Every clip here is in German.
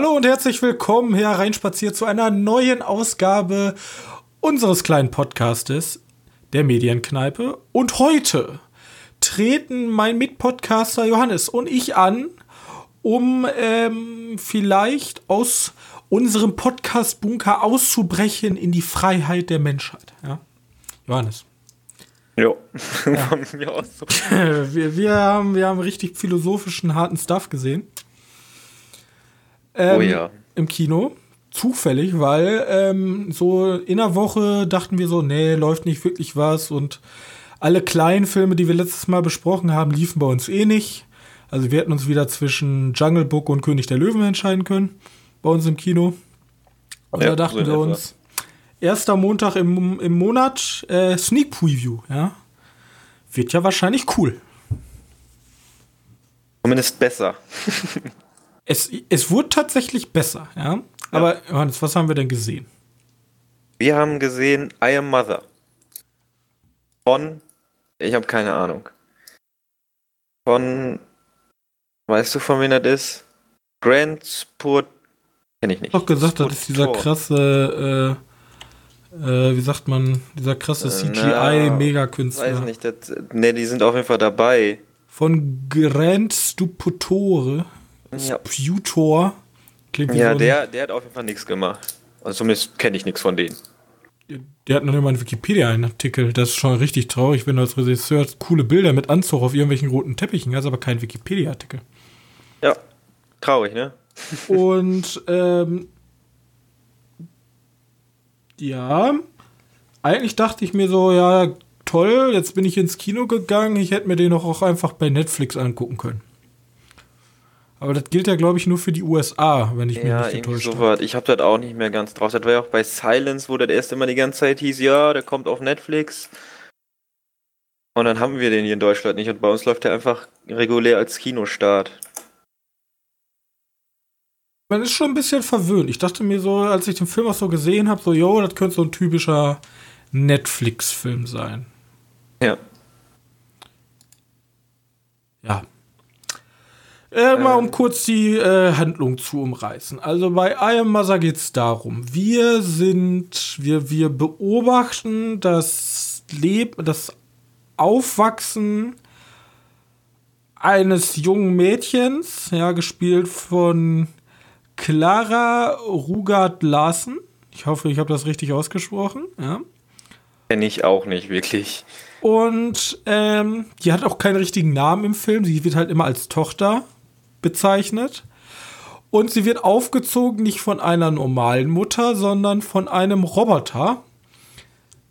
Hallo und herzlich willkommen hereinspaziert zu einer neuen Ausgabe unseres kleinen Podcastes, der Medienkneipe. Und heute treten mein Mitpodcaster Johannes und ich an, um ähm, vielleicht aus unserem Podcast-Bunker auszubrechen in die Freiheit der Menschheit. Ja? Johannes. Jo. Ja. wir, wir, haben, wir haben richtig philosophischen, harten Stuff gesehen. Ähm, oh ja. Im Kino. Zufällig, weil ähm, so in der Woche dachten wir so, nee, läuft nicht wirklich was und alle kleinen Filme, die wir letztes Mal besprochen haben, liefen bei uns eh nicht. Also wir hätten uns wieder zwischen Jungle Book und König der Löwen entscheiden können bei uns im Kino. Und ja, da dachten so wir uns, erster Montag im, im Monat, äh, Sneak Preview, ja. Wird ja wahrscheinlich cool. Zumindest besser. es, es wurde tatsächlich besser, ja. Aber ja. Johannes, was haben wir denn gesehen? Wir haben gesehen I Am Mother. Von, ich habe keine Ahnung. Von, weißt du, von wem das ist? Grand Sport, kenne ich nicht. Ich Doch gesagt, das ist dieser krasse, äh, äh, wie sagt man, dieser krasse CGI-Megakünstler. Weiß nicht, das, ne, die sind auf jeden Fall dabei. Von Grand Stuputore. Ja. Sputor. Klingt wie ja, so der, der hat auf jeden Fall nichts gemacht. Also zumindest kenne ich nichts von denen. Der hat noch immer einen Wikipedia-Artikel. Das ist schon richtig traurig, wenn du als Regisseur coole Bilder mit Anzug auf irgendwelchen roten Teppichen hast, aber keinen Wikipedia-Artikel. Ja, traurig, ne? Und ähm, ja, eigentlich dachte ich mir so, ja, toll, jetzt bin ich ins Kino gegangen, ich hätte mir den auch einfach bei Netflix angucken können. Aber das gilt ja, glaube ich, nur für die USA, wenn ich mich ja, nicht getäuscht so habe. Ich habe das auch nicht mehr ganz drauf. Das war ja auch bei Silence, wo das erst immer die ganze Zeit hieß, ja, der kommt auf Netflix. Und dann haben wir den hier in Deutschland nicht. Und bei uns läuft der einfach regulär als Kinostart. Man ist schon ein bisschen verwöhnt. Ich dachte mir so, als ich den Film auch so gesehen habe, so, yo, das könnte so ein typischer Netflix-Film sein. Ja. Ja, äh, mal um kurz die äh, Handlung zu umreißen. Also bei I Am Mother geht es darum, wir sind, wir, wir beobachten das Leben, das Aufwachsen eines jungen Mädchens, ja, gespielt von Clara Rugard Larsen. Ich hoffe, ich habe das richtig ausgesprochen, ja. Kenne ich auch nicht wirklich. Und ähm, die hat auch keinen richtigen Namen im Film. Sie wird halt immer als Tochter bezeichnet. Und sie wird aufgezogen nicht von einer normalen Mutter, sondern von einem Roboter,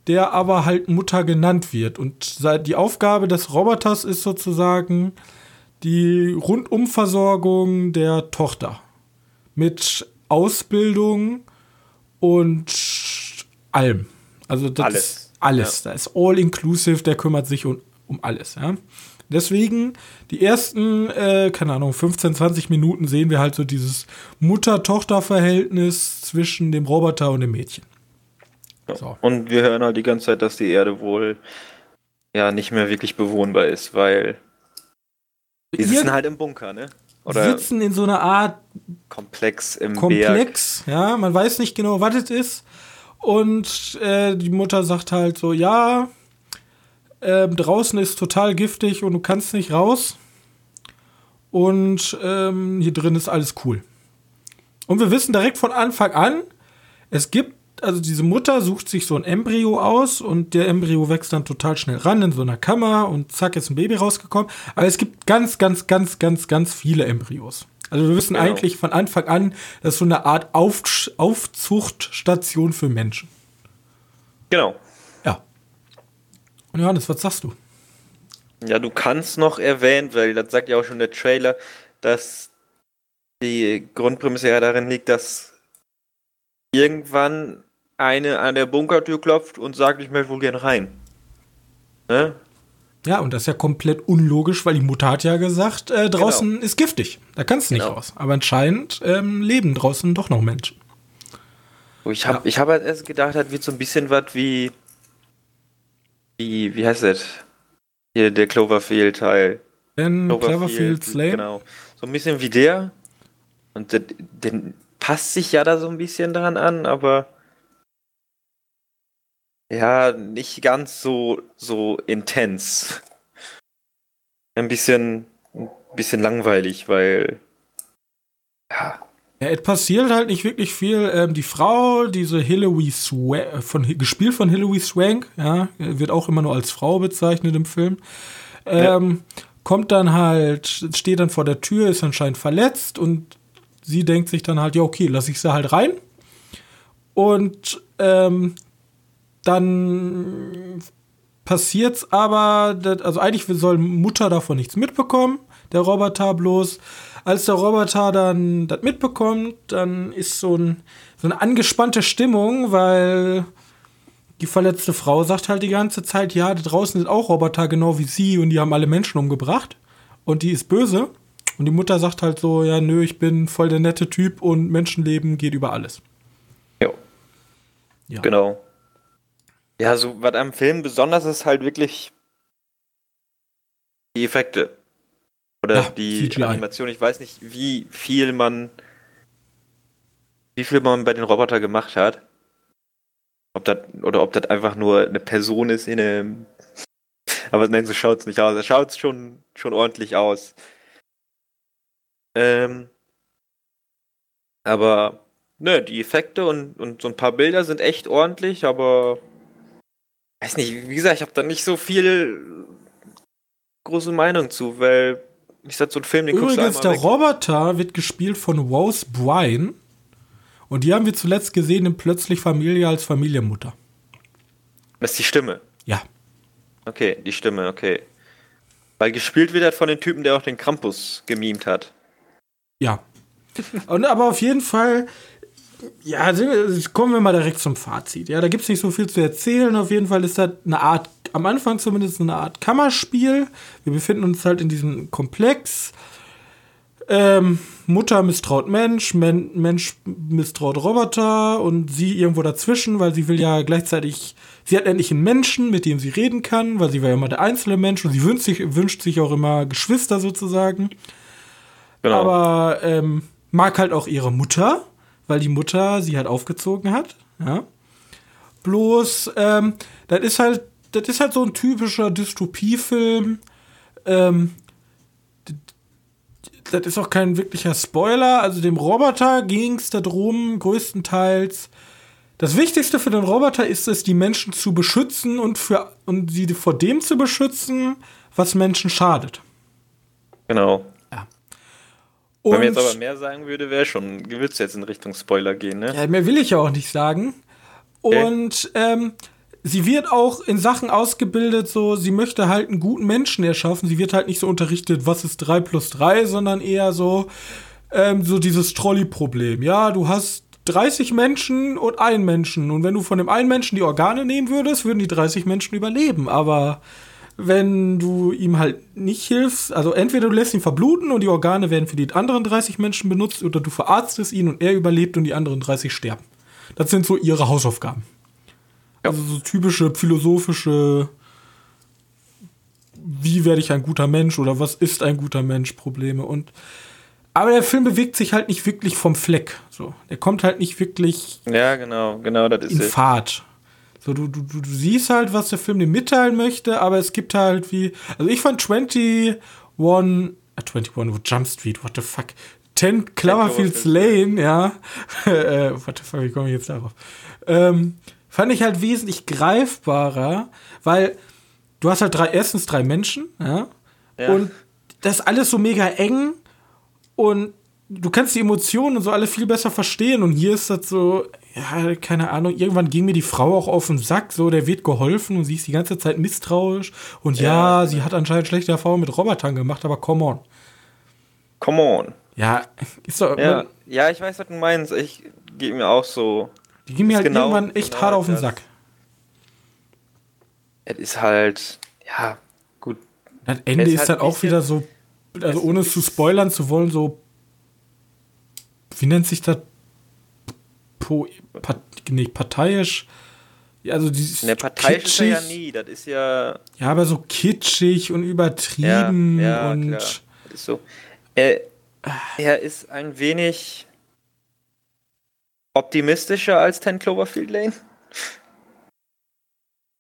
der aber halt Mutter genannt wird. Und die Aufgabe des Roboters ist sozusagen die Rundumversorgung der Tochter. Mit Ausbildung und allem. Also das alles. ist alles. Ja. Da ist all inclusive, der kümmert sich um, um alles. Ja. Deswegen, die ersten, äh, keine Ahnung, 15, 20 Minuten sehen wir halt so dieses Mutter-Tochter-Verhältnis zwischen dem Roboter und dem Mädchen. So. Und wir hören halt die ganze Zeit, dass die Erde wohl ja nicht mehr wirklich bewohnbar ist, weil die sitzen halt im Bunker, ne? Oder sitzen in so einer Art Komplex im Komplex, Berg. ja, man weiß nicht genau, was es ist. Und äh, die Mutter sagt halt so, ja, ähm, draußen ist total giftig und du kannst nicht raus. Und ähm, hier drin ist alles cool. Und wir wissen direkt von Anfang an, es gibt, also diese Mutter sucht sich so ein Embryo aus und der Embryo wächst dann total schnell ran in so einer Kammer und zack ist ein Baby rausgekommen. Aber es gibt ganz, ganz, ganz, ganz, ganz viele Embryos. Also wir wissen genau. eigentlich von Anfang an, das ist so eine Art Auf Aufzuchtstation für Menschen. Genau. Und Johannes, was sagst du? Ja, du kannst noch erwähnen, weil das sagt ja auch schon der Trailer, dass die Grundprämisse ja darin liegt, dass irgendwann eine an der Bunkertür klopft und sagt, ich möchte wohl gern rein. Ne? Ja, und das ist ja komplett unlogisch, weil die Mutter hat ja gesagt, äh, draußen genau. ist giftig. Da kannst du nicht genau. raus. Aber anscheinend ähm, leben draußen doch noch Menschen. Ich habe ja. hab halt erst gedacht, das wird so ein bisschen was wie wie, wie heißt das? Hier der Cloverfield-Teil. In Cloverfield, Cloverfield Slane? Genau. So ein bisschen wie der. Und der, der passt sich ja da so ein bisschen dran an, aber ja, nicht ganz so, so intens. Ein bisschen, ein bisschen langweilig, weil ja. Ja, es passiert halt nicht wirklich viel. Ähm, die Frau, diese Hilary Swank, von, gespielt von Hilary Swank, ja, wird auch immer nur als Frau bezeichnet im Film, ähm, ja. kommt dann halt, steht dann vor der Tür, ist anscheinend verletzt und sie denkt sich dann halt, ja, okay, lass ich sie halt rein. Und ähm, dann passiert's aber, also eigentlich soll Mutter davon nichts mitbekommen, der Roboter bloß. Als der Roboter dann das mitbekommt, dann ist so, ein, so eine angespannte Stimmung, weil die verletzte Frau sagt halt die ganze Zeit, ja, da draußen sind auch Roboter, genau wie sie, und die haben alle Menschen umgebracht. Und die ist böse. Und die Mutter sagt halt so, ja, nö, ich bin voll der nette Typ und Menschenleben geht über alles. Jo. Ja. Genau. Ja, so was am Film besonders ist halt wirklich die Effekte. Oder ja, die CGI. Animation. Ich weiß nicht, wie viel man wie viel man bei den Roboter gemacht hat. Ob das, oder ob das einfach nur eine Person ist in einem. Aber nein, so schaut es nicht aus. Es schaut schon, schon ordentlich aus. Ähm, aber, ne, die Effekte und, und so ein paar Bilder sind echt ordentlich, aber. Weiß nicht, wie gesagt, ich habe da nicht so viel große Meinung zu, weil ich sag so ein Film, den Übrigens, der weg. Roboter wird gespielt von Rose Bryan. Und die haben wir zuletzt gesehen in Plötzlich Familie als Familienmutter. Das ist die Stimme? Ja. Okay, die Stimme, okay. Weil gespielt wird halt von dem Typen, der auch den Krampus gemimt hat. Ja. Und aber auf jeden Fall, ja, kommen wir mal direkt zum Fazit. Ja, da gibt es nicht so viel zu erzählen. Auf jeden Fall ist das eine Art, am Anfang zumindest eine Art Kammerspiel. Wir befinden uns halt in diesem Komplex. Ähm, Mutter misstraut Mensch, Men Mensch misstraut Roboter und sie irgendwo dazwischen, weil sie will ja gleichzeitig, sie hat endlich einen Menschen, mit dem sie reden kann, weil sie war ja immer der einzelne Mensch und sie wünscht sich, wünscht sich auch immer Geschwister sozusagen. Genau. Aber ähm, mag halt auch ihre Mutter, weil die Mutter sie halt aufgezogen hat. Ja. Bloß, ähm, das ist halt, das ist halt so ein typischer Dystopiefilm. Ähm, das ist auch kein wirklicher Spoiler. Also dem Roboter ging es darum, größtenteils. Das Wichtigste für den Roboter ist es, die Menschen zu beschützen und, für, und sie vor dem zu beschützen, was Menschen schadet. Genau. Und Wenn man jetzt aber mehr sagen würde, wäre schon, würdest jetzt in Richtung Spoiler gehen, ne? Ja, mehr will ich ja auch nicht sagen. Und okay. ähm, sie wird auch in Sachen ausgebildet, so, sie möchte halt einen guten Menschen erschaffen. Sie wird halt nicht so unterrichtet, was ist 3 plus 3, sondern eher so, ähm, so dieses Trolley-Problem. Ja, du hast 30 Menschen und einen Menschen. Und wenn du von dem einen Menschen die Organe nehmen würdest, würden die 30 Menschen überleben. Aber wenn du ihm halt nicht hilfst. Also entweder du lässt ihn verbluten und die Organe werden für die anderen 30 Menschen benutzt oder du verarztest ihn und er überlebt und die anderen 30 sterben. Das sind so ihre Hausaufgaben. Ja. Also so typische philosophische wie werde ich ein guter Mensch oder was ist ein guter Mensch Probleme und aber der Film bewegt sich halt nicht wirklich vom Fleck. So, der kommt halt nicht wirklich. Ja, genau, genau, das ist in Fahrt. So, du, du, du siehst halt, was der Film dir mitteilen möchte, aber es gibt halt wie. Also ich fand 21. Äh, 21 Jump Street, what the fuck. 10 Cloverfields Lane, ja. äh, what the fuck, wie komme ich jetzt darauf? Ähm, fand ich halt wesentlich greifbarer, weil du hast halt drei, erstens drei Menschen, ja. ja. Und das ist alles so mega eng und du kannst die Emotionen und so alle viel besser verstehen. Und hier ist das so, ja, keine Ahnung, irgendwann ging mir die Frau auch auf den Sack, so, der wird geholfen und sie ist die ganze Zeit misstrauisch. Und ja, ja sie hat anscheinend schlechte Erfahrungen mit Robotern gemacht, aber come on. Come on. Ja, ist doch. Ja, ja ich weiß, was du meinst. Ich gebe mir auch so. Die gehen mir halt genau, irgendwann echt genau hart auf den Sack. Es ist halt, ja, gut. Das Ende ist, ist halt auch wieder so, also ohne es zu spoilern zu wollen, so. Wie nennt sich das? Po, part, nee, parteiisch. Also dieses ne, parteiisch kitschig. ist er ja nie, das ist ja. Ja, aber so kitschig und übertrieben ja, ja, und. Klar. Das ist so. Äh, Er ist ein wenig optimistischer als 10 Cloverfield Lane.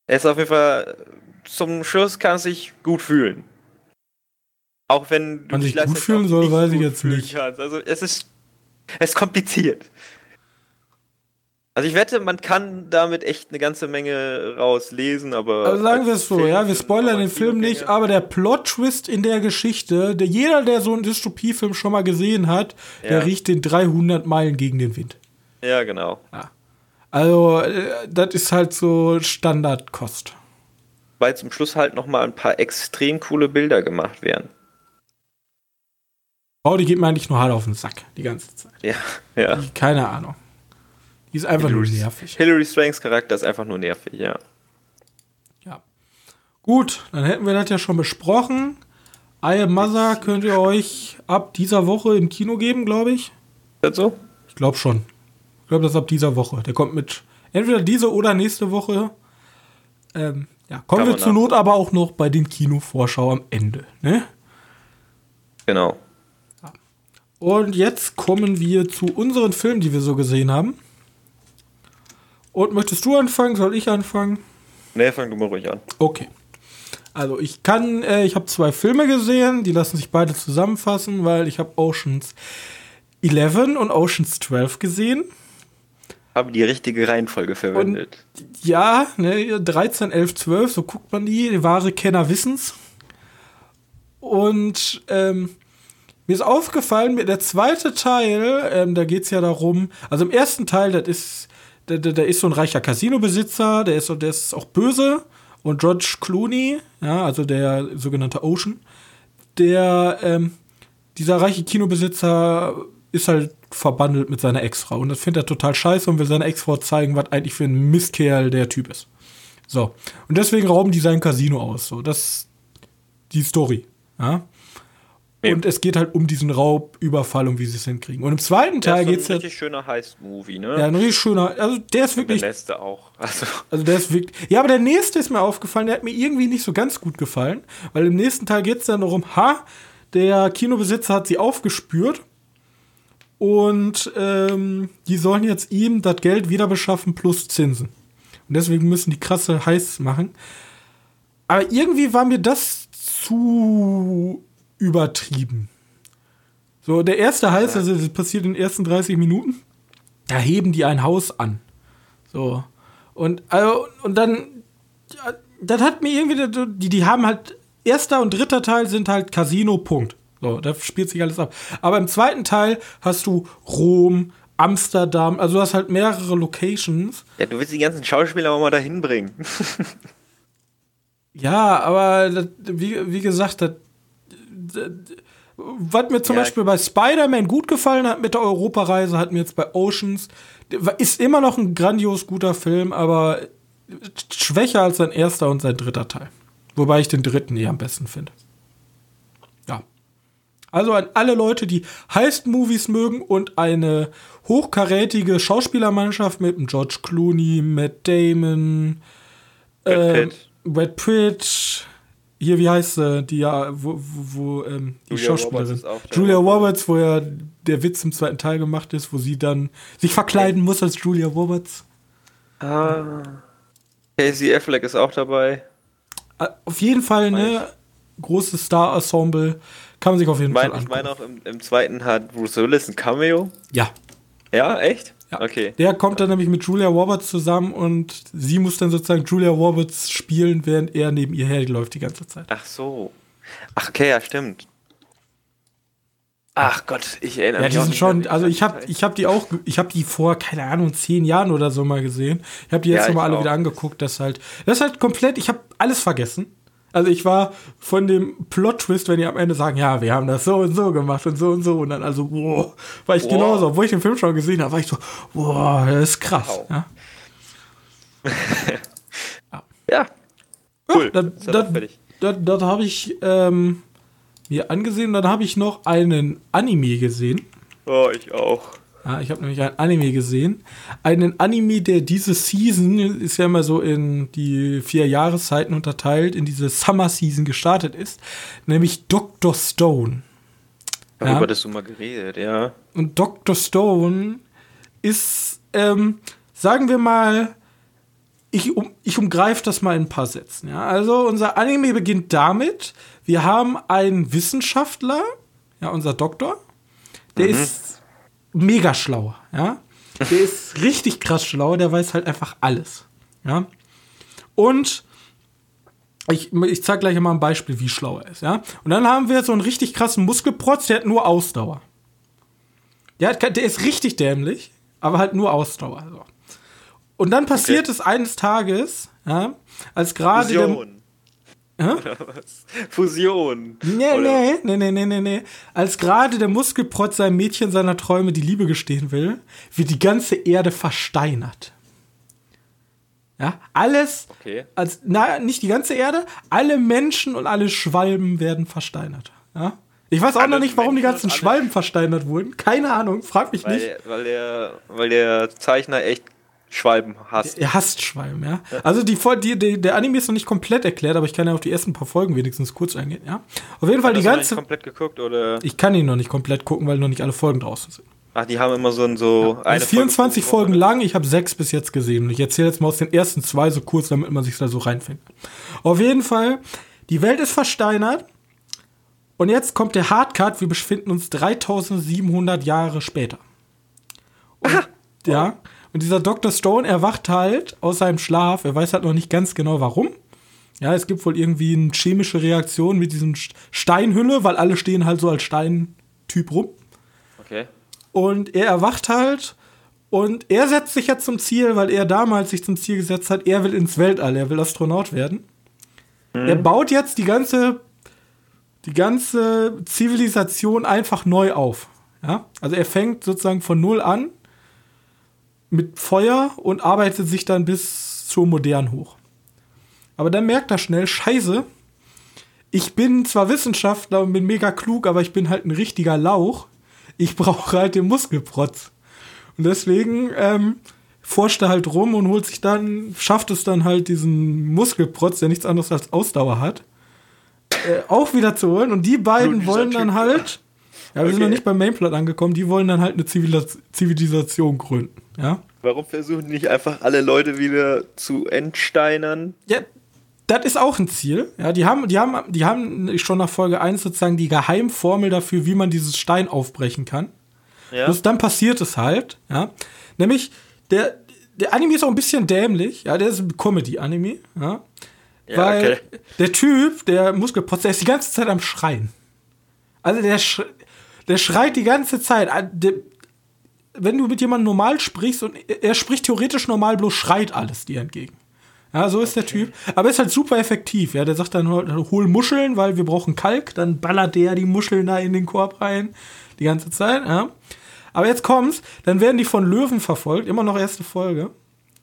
Er ist auf jeden Fall zum Schluss kann sich gut fühlen. Auch wenn du Man sich gut fühlen soll, weiß ich jetzt nicht. Kannst. Also es ist es ist kompliziert. Also ich wette, man kann damit echt eine ganze Menge rauslesen, aber. Also sagen wir es so, ja, wir spoilern den Film nicht, aber der Plot-Twist in der Geschichte, der, jeder, der so einen Dystopiefilm schon mal gesehen hat, ja. der riecht den 300 Meilen gegen den Wind. Ja, genau. Ja. Also, äh, das ist halt so Standardkost. Weil zum Schluss halt nochmal ein paar extrem coole Bilder gemacht werden. Oh, die geht mir eigentlich nur hart auf den Sack, die ganze Zeit. Ja, ja. Keine Ahnung. Die ist einfach Hillary, nur nervig. Hilary Swanks Charakter ist einfach nur nervig, ja. Ja. Gut, dann hätten wir das ja schon besprochen. I Am Mother könnt ihr euch ab dieser Woche im Kino geben, glaube ich. Ist das so? Ich glaube schon. Ich glaube, das ist ab dieser Woche. Der kommt mit entweder diese oder nächste Woche. Ähm, ja, kommen wir zur Not aber auch noch bei den Kinovorschau am Ende. Ne? Genau. Und jetzt kommen wir zu unseren Filmen, die wir so gesehen haben. Und möchtest du anfangen? Soll ich anfangen? Nee, fang du mal ruhig an. Okay. Also ich kann, äh, ich habe zwei Filme gesehen, die lassen sich beide zusammenfassen, weil ich habe Oceans 11 und Oceans 12 gesehen. Habe die richtige Reihenfolge verwendet. Und, ja, ne, 13, 11, 12, so guckt man die, die wahre Kenner wissens. Und ähm, mir ist aufgefallen, der zweite Teil, ähm, da geht es ja darum, also im ersten Teil, das ist der, der, der ist so ein reicher Casino-Besitzer, der ist, der ist auch böse. Und George Clooney, ja, also der sogenannte Ocean, der, ähm, dieser reiche Kinobesitzer ist halt verbandelt mit seiner Ex-Frau. Und das findet er total scheiße und will seiner Ex-Frau zeigen, was eigentlich für ein Mistkerl der Typ ist. So. Und deswegen rauben die sein Casino aus. So, das ist die Story. Ja. Und es geht halt um diesen Raubüberfall und wie sie es hinkriegen. Und im zweiten Teil geht es ja. Ein richtig schöner Heist-Movie, ne? Ja, ein richtig schöner. Also der ist wirklich. Der nächste auch. Also. also der ist wirklich. Ja, aber der nächste ist mir aufgefallen, der hat mir irgendwie nicht so ganz gut gefallen. Weil im nächsten Teil geht es dann darum, ha, der Kinobesitzer hat sie aufgespürt. Und ähm, die sollen jetzt ihm das Geld wieder beschaffen plus Zinsen. Und deswegen müssen die krasse Heiß machen. Aber irgendwie war mir das zu übertrieben. So, der erste heißt, also das passiert in den ersten 30 Minuten, da heben die ein Haus an. So. Und, also, und dann, das hat mir irgendwie, die, die haben halt, erster und dritter Teil sind halt Casino, Punkt. So, da spielt sich alles ab. Aber im zweiten Teil hast du Rom, Amsterdam, also du hast halt mehrere Locations. Ja, du willst die ganzen Schauspieler auch mal dahin bringen. ja, aber das, wie, wie gesagt, das was mir zum ja. Beispiel bei Spider-Man gut gefallen hat mit der Europareise, hat mir jetzt bei Oceans, ist immer noch ein grandios guter Film, aber schwächer als sein erster und sein dritter Teil. Wobei ich den dritten eher am besten finde. Ja. Also an alle Leute, die Heist-Movies mögen und eine hochkarätige Schauspielermannschaft mit George Clooney, Matt Damon, Brad äh, Pitt, Brad Pitt hier, wie heißt sie, die ja, wo, wo, wo ähm, die Julia Schauspielerin. Julia Roberts, wo ja der Witz im zweiten Teil gemacht ist, wo sie dann sich verkleiden muss als Julia Roberts. Ah. Casey Affleck ist auch dabei. Ah, auf jeden Fall, ne? Großes Star-Ensemble. Kann man sich auf jeden mein, Fall angucken. Ich meine auch, im, im, zweiten hat Bruce Willis ein Cameo. Ja. Ja, echt? Ja. Okay. Der kommt dann nämlich mit Julia Roberts zusammen und sie muss dann sozusagen Julia Roberts spielen, während er neben ihr herläuft die ganze Zeit. Ach so. Ach, okay, ja, stimmt. Ach Gott, ich erinnere mich. Ja, die sind schon, also ich habe ich hab die auch, ich habe die vor, keine Ahnung, zehn Jahren oder so mal gesehen. Ich habe die jetzt ja, nochmal alle wieder angeguckt, das halt, das ist halt komplett, ich habe alles vergessen. Also ich war von dem Plot-Twist, wenn die am Ende sagen, ja, wir haben das so und so gemacht und so und so und dann also, boah, war ich wow. genauso. Obwohl ich den Film schon gesehen habe, war ich so, boah, das ist krass. Wow. Ja. ja. Cool. Ja, das, das, das habe ich ähm, mir angesehen. Dann habe ich noch einen Anime gesehen. Oh, ich auch. Ja, ich habe nämlich ein Anime gesehen. Einen Anime, der diese Season, ist ja immer so in die vier Jahreszeiten unterteilt, in diese Summer Season gestartet ist, nämlich Dr. Stone. Darüber Ja. hattest du mal geredet, ja. Und Dr. Stone ist, ähm, sagen wir mal, ich, um, ich umgreife das mal in ein paar Sätzen. Ja? Also unser Anime beginnt damit, wir haben einen Wissenschaftler, ja, unser Doktor, der ist mega schlau, ja. Der ist richtig krass schlau, der weiß halt einfach alles, ja. Und ich, ich zeige gleich mal ein Beispiel, wie schlau er ist, ja. Und dann haben wir so einen richtig krassen Muskelprotz, der hat nur Ausdauer. Der, hat, der ist richtig dämlich, aber halt nur Ausdauer. So. Und dann passiert Okay. es eines Tages, ja, als gerade der. Hä? Oder was? Fusion. Nee, Oder- nee, nee, nee, nee, nee, nee. Als gerade der Muskelprotz seinem Mädchen seiner Träume die Liebe gestehen will, wird die ganze Erde versteinert. Ja, alles, Okay. als, na, nicht die ganze Erde, alle Menschen und alle Schwalben werden versteinert. Ja? Ich weiß auch Alle noch nicht, warum die Menschen ganzen und alle- Schwalben versteinert wurden. Keine Ahnung, frag mich Weil, nicht. weil, der, weil der Zeichner echt Schwalben hasst. Er hasst Schwalben, ja. Also die, die, die, der Anime ist noch nicht komplett erklärt, aber ich kann ja auf die ersten paar Folgen wenigstens kurz eingehen, ja. Auf jeden Fall die Hast du noch nicht ganze. komplett geguckt oder? Ich kann ihn noch nicht komplett gucken, weil noch nicht alle Folgen draußen sind. Ach, die haben immer so ein so ist Folge 24 pro Woche. Folgen lang, ich habe sechs bis jetzt gesehen. Und ich erzähle jetzt mal aus den ersten zwei so kurz, damit man sich da so reinfindet. Auf jeden Fall, die Welt ist versteinert. Und jetzt kommt der Hardcut, wir befinden uns 3700 Jahre später. Und, ja, und dieser Dr. Stone erwacht halt aus seinem Schlaf. Er weiß halt noch nicht ganz genau warum. Ja, es gibt wohl irgendwie eine chemische Reaktion mit diesem St- Steinhülle, weil alle stehen halt so als Steintyp rum. Okay. Und er erwacht halt und er setzt sich jetzt zum Ziel, weil er damals sich zum Ziel gesetzt hat, er will ins Weltall, er will Astronaut werden. Er baut jetzt die ganze, die ganze Zivilisation einfach neu auf. Ja? Also er fängt sozusagen von null an mit Feuer und arbeitet sich dann bis zur Modern hoch. Aber dann merkt er schnell, scheiße, ich bin zwar Wissenschaftler und bin mega klug, aber ich bin halt ein richtiger Lauch. Ich brauche halt den Muskelprotz. Und deswegen ähm, forscht er halt rum und holt sich dann, schafft es dann halt diesen Muskelprotz, der nichts anderes als Ausdauer hat, äh, auch wieder zu holen. Und die beiden wollen dann Typ. halt, ja, wir sind Okay. noch nicht beim Mainplot angekommen, die wollen dann halt eine Zivilis Zivilisation gründen. Ja. Warum versuchen die nicht einfach alle Leute wieder zu entsteinern? Ja, das ist auch ein Ziel. Ja, die haben, die haben, die haben schon nach Folge 1 sozusagen die Geheimformel dafür, wie man dieses Stein aufbrechen kann. Ja. Bloß dann passiert es halt, ja. Nämlich, der, der Anime ist auch ein bisschen dämlich, ja, der ist ein Comedy-Anime, ja. Ja, weil okay. der Typ, der Muskelprotz, der ist die ganze Zeit am Schreien. Also der, sch der schreit die ganze Zeit. Ah, Der, wenn du mit jemandem normal sprichst und er- spricht theoretisch normal, bloß schreit alles dir entgegen. Ja, so ist der Typ. Aber er ist halt super effektiv. Ja, der sagt dann, hol Muscheln, weil wir brauchen Kalk. Dann ballert der die Muscheln da in den Korb rein. Die ganze Zeit, ja. Aber jetzt kommt's, dann werden die von Löwen verfolgt. Immer noch erste Folge.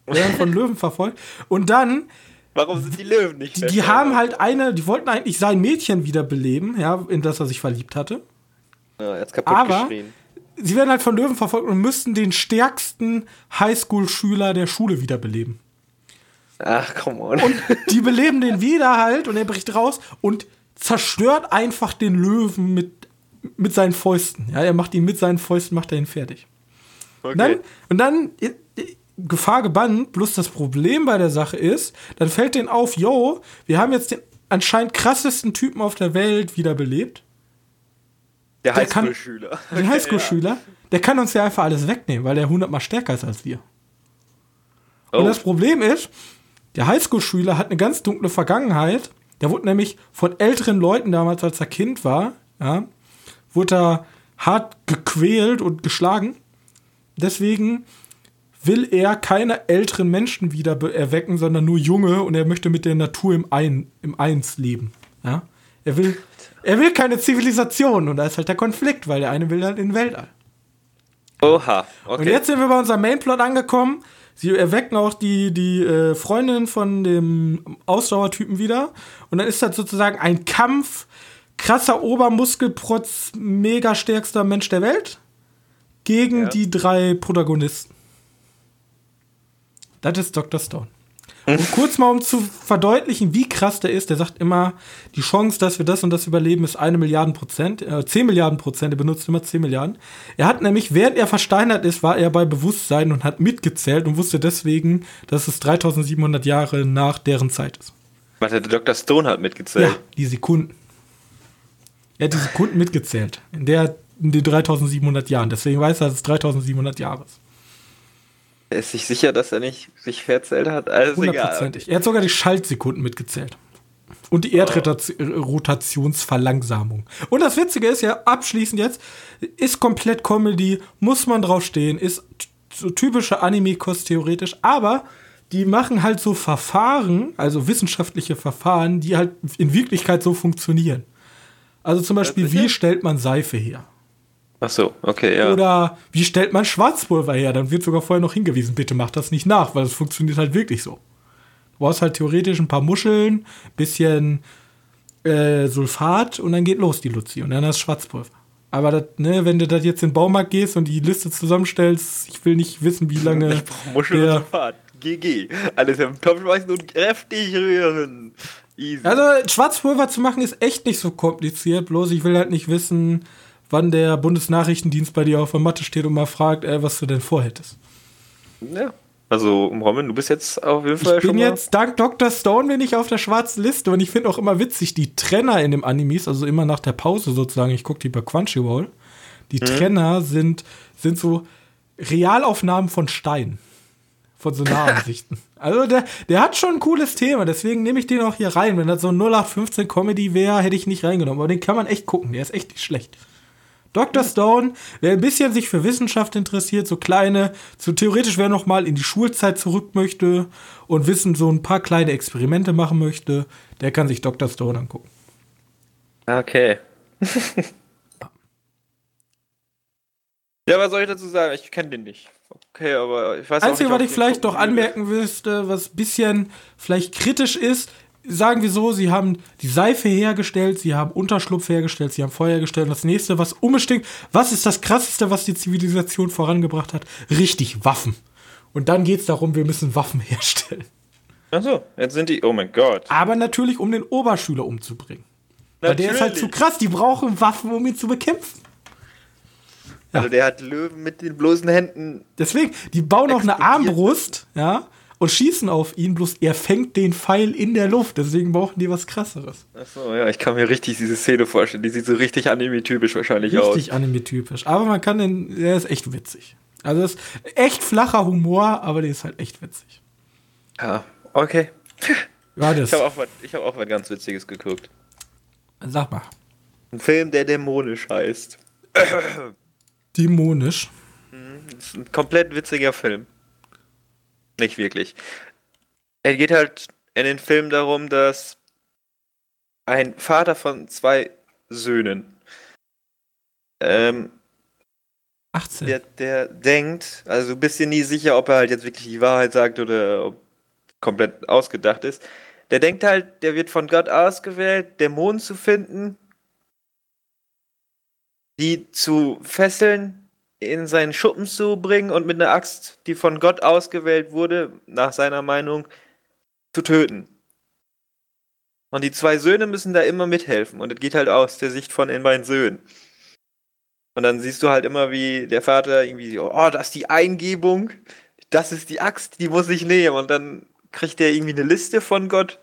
Werden von Löwen verfolgt. Und dann, Warum sind die Löwen nicht die, die haben halt eine, die wollten eigentlich sein Mädchen wiederbeleben, ja, in das er sich verliebt hatte. Ja, jetzt kaputt Aber- geschrien. Sie werden halt von Löwen verfolgt und müssten den stärksten Highschool-Schüler der Schule wiederbeleben. Ach, come on. Die beleben den wieder halt und er bricht raus und zerstört einfach den Löwen mit, mit seinen Fäusten. Ja, er macht ihn mit seinen Fäusten, macht er ihn fertig. Okay. Und dann, und dann äh, äh, Gefahr gebannt, bloß das Problem bei der Sache ist, dann fällt denen auf, yo, wir haben jetzt den anscheinend krassesten Typen auf der Welt wiederbelebt. Der der Highschool-Schüler. Den Highschool-Schüler, der kann uns ja einfach alles wegnehmen, weil der hundertmal stärker ist als wir. Oh, Und das Problem ist, der Highschool-Schüler hat eine ganz dunkle Vergangenheit. Der wurde nämlich von älteren Leuten damals, als er Kind war, ja, wurde er hart gequält und geschlagen. Deswegen will er keine älteren Menschen wieder erwecken, sondern nur junge und er möchte mit der Natur im, Ein, im Eins leben. Ja? Er, will, er will keine Zivilisation und da ist halt der Konflikt, weil der eine will halt in den Weltall. Oha, okay. Und jetzt sind wir bei unserem Mainplot angekommen. Sie erwecken auch die, die äh, Freundin von dem Ausdauertypen wieder. Und dann ist das sozusagen ein Kampf. Krasser Obermuskelprotz, mega stärkster Mensch der Welt. Gegen Ja. die drei Protagonisten. Das ist Dr. Stone. Und kurz mal, um zu verdeutlichen, wie krass der ist, der sagt immer, die Chance, dass wir das und das überleben, ist eine Milliarden Prozent, äh, 10 Milliarden Prozent, er benutzt immer 10 Milliarden. Er hat nämlich, während er versteinert ist, war er bei Bewusstsein und hat mitgezählt und wusste deswegen, dass es 3700 Jahre nach deren Zeit ist. Warte, der Dr. Stone hat mitgezählt. Ja, die Sekunden. Er hat die Sekunden mitgezählt. In der, in den 3700 Jahren. Deswegen weiß er, dass es 3700 Jahre ist. Er ist sich sicher, dass er nicht sich verzählt hat? Also. Hundertprozentig. Er hat sogar die Schaltsekunden mitgezählt. Und die Erdrotationsverlangsamung. Und das Witzige ist ja, abschließend jetzt, ist komplett Comedy, muss man drauf stehen, ist so typische Anime-Kost theoretisch, aber die machen halt so Verfahren, also wissenschaftliche Verfahren, die halt in Wirklichkeit so funktionieren. Also zum Beispiel, wie stellt man Seife her? Ach so, okay, ja. Oder wie stellt man Schwarzpulver her? Dann wird sogar vorher noch hingewiesen, bitte macht das nicht nach, weil es funktioniert halt wirklich so. Du brauchst halt theoretisch ein paar Muscheln, bisschen äh, Sulfat und dann geht los die Luzi und dann hast du Schwarzpulver. Aber das, ne, wenn du das jetzt in den Baumarkt gehst und die Liste zusammenstellst, ich will nicht wissen, wie lange. Ich brauche Muscheln und Sulfat. GG. Alles im Topf schmeißen und kräftig rühren. Easy. Also Schwarzpulver zu machen ist echt nicht so kompliziert, bloß ich will halt nicht wissen, wann der Bundesnachrichtendienst bei dir auf der Matte steht und mal fragt, äh, was du denn vorhättest. ja. Also, Robin, du bist jetzt auf jeden Fall Ich bin jetzt, dank Dr. Stone, bin ich auf der schwarzen Liste und ich finde auch immer witzig, die Trenner in dem Animes, also immer nach der Pause sozusagen, ich gucke die bei Crunchyroll, die Mhm. Trenner sind, sind so Realaufnahmen von Stein. Von so Nahansichten. also der, der hat schon ein cooles Thema, deswegen nehme ich den auch hier rein. Wenn das so ein 0815 Comedy wäre, hätte ich nicht reingenommen. Aber den kann man echt gucken, der ist echt nicht schlecht. Dr. Stone, wer ein bisschen sich für Wissenschaft interessiert, so kleine, so theoretisch wer noch mal in die Schulzeit zurück möchte und wissen, so ein paar kleine Experimente machen möchte, der kann sich Dr. Stone angucken. Okay. ja, was soll ich dazu sagen? Ich kenne den nicht. Okay, aber ich weiß auch Einzige, nicht, was ich vielleicht noch würde. anmerken müsste, was ein bisschen vielleicht kritisch ist, sagen wir so, sie haben die Seife hergestellt, sie haben Unterschlupf hergestellt, sie haben Feuer hergestellt. Und das nächste, was unbedingt, was ist das krasseste, was die Zivilisation vorangebracht hat? Richtig, Waffen. Und dann geht es darum, wir müssen Waffen herstellen. Achso, jetzt sind die. Oh mein Gott. Aber natürlich, um den Oberschüler umzubringen. Weil der ist halt zu krass, die brauchen Waffen, um ihn zu bekämpfen. Also der hat Löwen mit den bloßen Händen. Deswegen, die bauen auch eine. Armbrust, ja, und schießen auf ihn, bloß er fängt den Pfeil in der Luft. Deswegen brauchen die was krasseres. Achso, ja, ich kann mir richtig diese Szene vorstellen. Die sieht so richtig anime-typisch wahrscheinlich Richtig anime-typisch. Aber man kann den, der ist echt witzig. Also ist echt flacher Humor, aber der ist halt echt witzig. aus. Ja, okay. Ja, das. Ich habe auch, was- ich hab auch was ganz Witziges geguckt. Sag mal. Ein Film, der dämonisch heißt. Dämonisch. Das ist ein komplett witziger Film. Nicht wirklich. Er geht halt in den Film darum, dass ein Vater von zwei Söhnen, ähm, 18. der, der denkt, also du bist dir nie sicher, ob er halt jetzt wirklich die Wahrheit sagt oder ob komplett ausgedacht ist. Der denkt halt, der wird von Gott ausgewählt, Dämonen zu finden, die zu fesseln, in seinen Schuppen zu bringen und mit einer Axt, die von Gott ausgewählt wurde, nach seiner Meinung, zu töten. Und die zwei Söhne müssen da immer mithelfen. Und es geht halt aus der Sicht von den beiden Söhnen. Und dann siehst du halt immer, wie der Vater irgendwie, so, oh, das ist die Eingebung, das ist die Axt, die muss ich nehmen. Und dann kriegt er irgendwie eine Liste von Gott.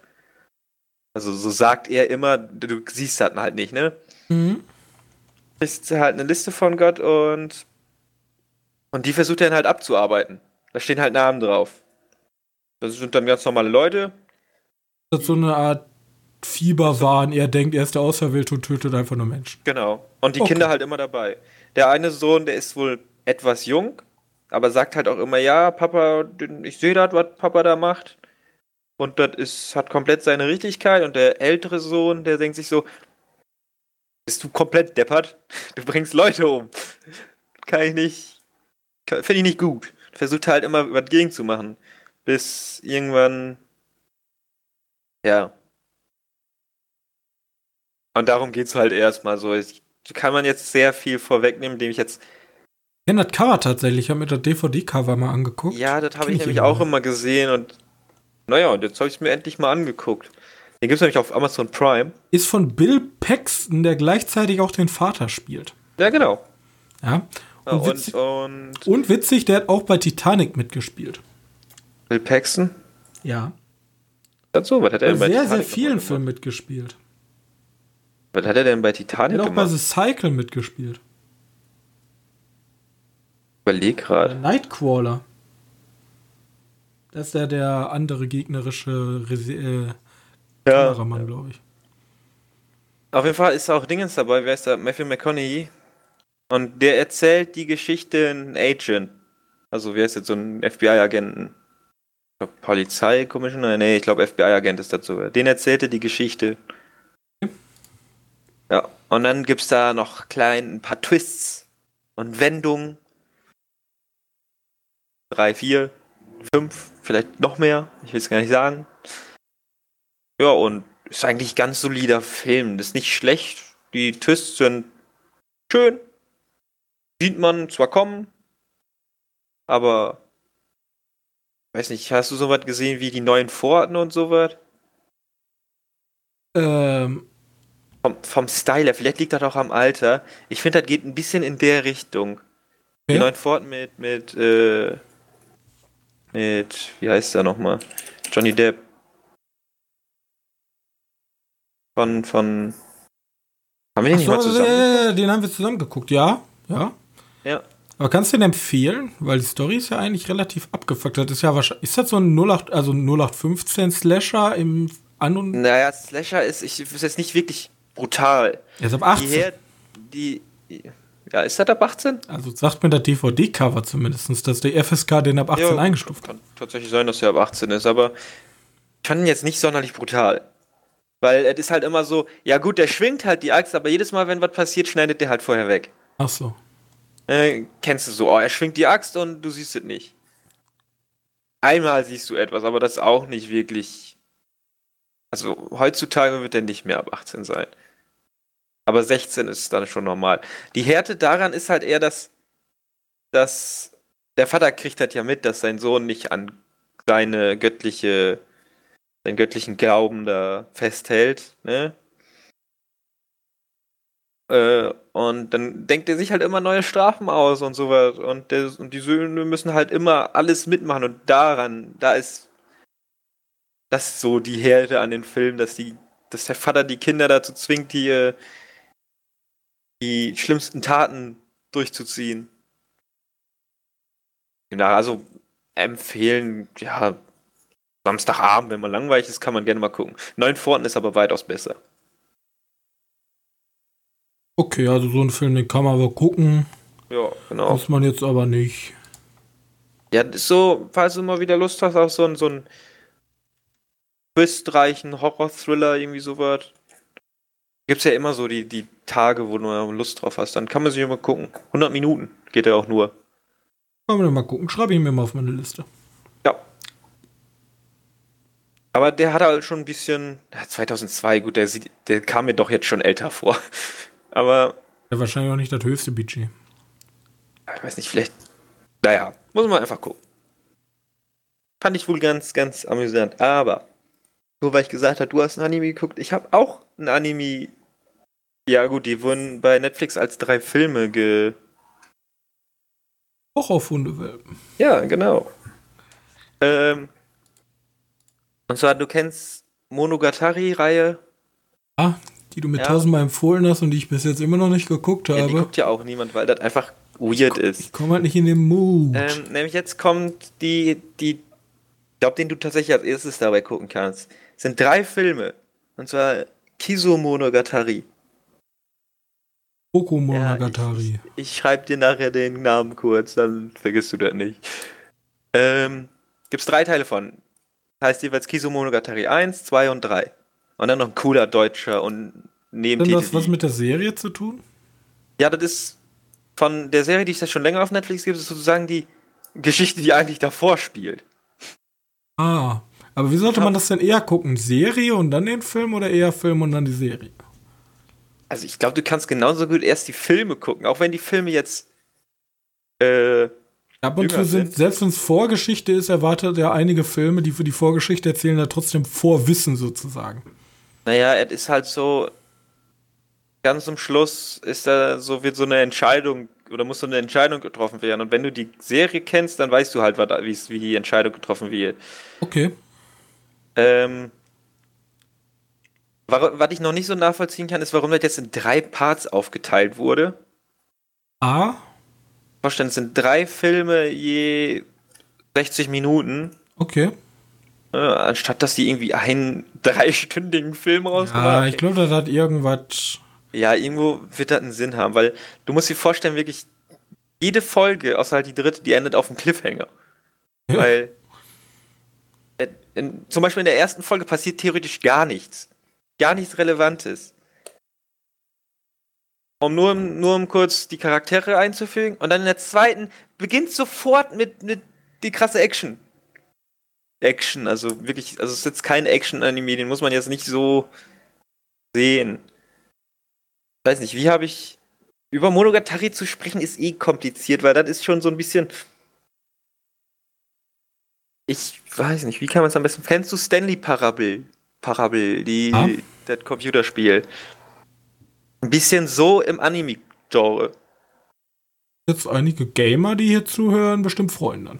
Also so sagt er immer, du siehst das halt nicht, ne? Mhm. Kriegst halt eine Liste von Gott und und die versucht er dann halt abzuarbeiten. Da stehen halt Namen drauf. Das sind dann ganz normale Leute. Das ist so eine Art Fieberwahn. Er denkt, er ist der Auserwählte und tötet einfach nur Menschen. Genau. Und die Okay. Kinder halt immer dabei. Der eine Sohn, der ist wohl etwas jung, aber sagt halt auch immer, ja, Papa, ich sehe das, was Papa da macht. Und das ist, hat komplett seine Richtigkeit. Und der ältere Sohn, der denkt sich so, bist du komplett deppert? Du bringst Leute um. Kann ich nicht, finde ich nicht gut. Versucht halt immer was gegen zu machen. Bis irgendwann, ja. Und darum geht's halt erstmal so. Ich, kann man jetzt sehr viel vorwegnehmen, indem ich jetzt Ich kenne das Cover tatsächlich. Ich habe mir das DVD-Cover mal angeguckt. Ja, das habe ich ich nämlich immer auch immer gesehen und naja, und jetzt habe ich es mir endlich mal angeguckt. Den gibt es nämlich auf Amazon Prime. Ist von Bill Paxton, der gleichzeitig auch den Vater spielt. Ja, genau. Ja. Und, Und, witzig, und, und witzig, der hat auch bei Titanic mitgespielt. Bill Paxton? Ja. Dazu, was hat er Bei denn bei sehr, sehr Titanic vielen gemacht? Filmen mitgespielt. Was hat er denn bei Er Titanic hat auch bei gemacht? The Cycle mitgespielt. Überleg gerade. Nightcrawler. Das ist ja der andere gegnerische Resi äh, Ja. Kameramann, glaube ich. Auf jeden Fall ist auch Dingens dabei, wer ist da? Matthew McConaughey. Und der erzählt die Geschichte ein Agent. Also wer ist jetzt so ein FBI-Agenten? Polizeikommissioner? Nee, ich glaube FBI-Agent ist dazu. Den erzählte die Geschichte. Ja, und dann gibt's da noch klein ein paar Twists und Wendungen. Drei, vier, fünf, vielleicht noch mehr. Ich will es gar nicht sagen. Ja, und ist eigentlich ganz solider Film. Das ist nicht schlecht. Die Twists sind schön. Sieht man zwar kommen, aber weiß nicht, hast du sowas gesehen wie die neuen Vororten und sowas? Ähm, Vom, vom Style her, vielleicht liegt das auch am Alter. Ich finde, das geht ein bisschen in der Richtung. Die Ja. neuen Vororten mit, mit, äh, mit, wie heißt der nochmal? Johnny Depp. Von, von. Haben wir den nicht mal Achso, zusammen? den haben wir zusammen geguckt, ja. Ja. Ja. Aber kannst du den empfehlen? Weil die Story ist ja eigentlich relativ abgefuckt. Das ist ja wahrscheinlich. Ist das so ein 08, also 0815 Slasher im An- und. Naja, Slasher ist, ich, ist jetzt nicht wirklich brutal. Er ist ab Die 18. her, die, ja, ist das ab 18? Also sagt mir das DVD-Cover zumindest, dass der FSK den ab 18 Ja, eingestuft hat. Kann tatsächlich sein, dass er ab 18 ist, aber ich fand ihn jetzt nicht sonderlich brutal. Weil es ist halt immer so, ja gut, der schwingt halt die Axt, aber jedes Mal, wenn was passiert, schneidet der halt vorher weg. Ach so. Äh, kennst du so, oh, er schwingt die Axt und du siehst es nicht. Einmal siehst du etwas, aber das ist auch nicht wirklich. Also heutzutage wird er nicht mehr ab 18 sein. Aber 16 ist dann schon normal. Die Härte daran ist halt eher, dass, dass der Vater kriegt halt ja mit, dass sein Sohn nicht an seine göttliche, seinen göttlichen Glauben da festhält, ne? Äh, und dann denkt er sich halt immer neue Strafen aus und sowas. Und, der, und die Söhne müssen halt immer alles mitmachen. Und daran, da ist das so die Härte an den Film, dass die, dass der Vater die Kinder dazu zwingt, die, äh, die schlimmsten Taten durchzuziehen. Genau, also empfehlen, ja, Samstagabend, wenn man langweilig ist, kann man gerne mal gucken. Neun Pforten ist aber weitaus besser. Okay, also so einen Film, den kann man aber gucken. Ja, genau. Muss man jetzt aber nicht. Ja, das ist so, falls du mal wieder Lust hast auf so einen, so einen twistreichen Horror-Thriller, irgendwie sowas. Gibt's ja immer so die, die Tage, wo du Lust drauf hast. Dann kann man sich immer gucken. 100 Minuten geht ja auch nur. Kann man mal gucken. Schreibe ich mir mal auf meine Liste. Ja. Aber der hat halt schon ein bisschen. ja, 2002, gut, der, sieht, der kam mir doch jetzt schon älter vor. Aber, Ja, wahrscheinlich auch nicht das höchste Budget. ich weiß nicht, vielleicht. Naja, muss man einfach gucken. Fand ich wohl ganz, ganz amüsant. Aber, nur weil ich gesagt habe, du hast ein Anime geguckt, ich habe auch ein Anime. Ja, gut, die wurden bei Netflix als drei Filme ge. Auch auf Hundewelpen. Ja, genau. Ähm. Und zwar, du kennst Monogatari-Reihe. Ah, die du mir Ja. tausendmal empfohlen hast und die ich bis jetzt immer noch nicht geguckt Ja, die habe. guckt ja auch niemand, weil das einfach weird ist. Ich komme halt nicht in den Mood. Ähm, nämlich jetzt kommt die, die, ich glaube, den du tatsächlich als erstes dabei gucken kannst. Es sind drei Filme. Und zwar Kiso Monogatari. Oko Ja. Ich, ich schreibe dir nachher den Namen kurz, dann vergisst du das nicht. Ähm, gibt's drei Teile von. Heißt jeweils Kiso Monogatari 1, 2 und 3. Und dann noch ein cooler deutscher und Hat Nebentitel. das was mit der Serie zu tun? Ja, das ist von der Serie, die es ja schon länger auf Netflix gibt, ist sozusagen die Geschichte, die eigentlich davor spielt. Ah. Aber wie sollte man das denn eher gucken? Serie und dann den Film oder eher Film und dann die Serie? Also ich glaube, du kannst genauso gut erst die Filme gucken, auch wenn die Filme jetzt äh, Ab und zu sind, selbst wenn es Vorgeschichte ist, erwartet er einige Filme, die für die Vorgeschichte erzählen, da trotzdem Vorwissen sozusagen. Naja, es ist halt so, ganz zum Schluss ist da so, wird so eine Entscheidung oder muss so eine Entscheidung getroffen werden. Und wenn du die Serie kennst, dann weißt du halt, wie die Entscheidung getroffen wird. Okay. Ähm, was ich noch nicht so nachvollziehen kann, ist, warum das jetzt in drei Parts aufgeteilt wurde. A vorstellen, es sind drei Filme je 60 Minuten. Okay. Äh, anstatt dass die irgendwie einen dreistündigen Film rausgebracht Ja, ich glaube, das hat irgendwas. Ja, irgendwo wird das einen Sinn haben, weil du musst dir vorstellen, wirklich jede Folge, außer halt die dritte, die endet auf dem Cliffhanger. Ja. Weil in, zum Beispiel in der ersten Folge passiert theoretisch gar nichts. Gar nichts Relevantes um nur, nur um kurz die Charaktere einzufügen. Und dann in der zweiten beginnt sofort mit, mit die krasse Action. Action, also wirklich, also es ist jetzt kein Action-Anime, den muss man jetzt nicht so sehen. Ich weiß nicht, wie habe ich. Über Monogatari zu sprechen ist eh kompliziert, weil das ist schon so ein bisschen. Ich weiß nicht, wie kann man es am besten. Kennst du Stanley Parable? Parable, die, ah. das Computerspiel. Ein bisschen so im Anime-Genre. Jetzt einige Gamer, die hier zuhören, bestimmt freuen dann.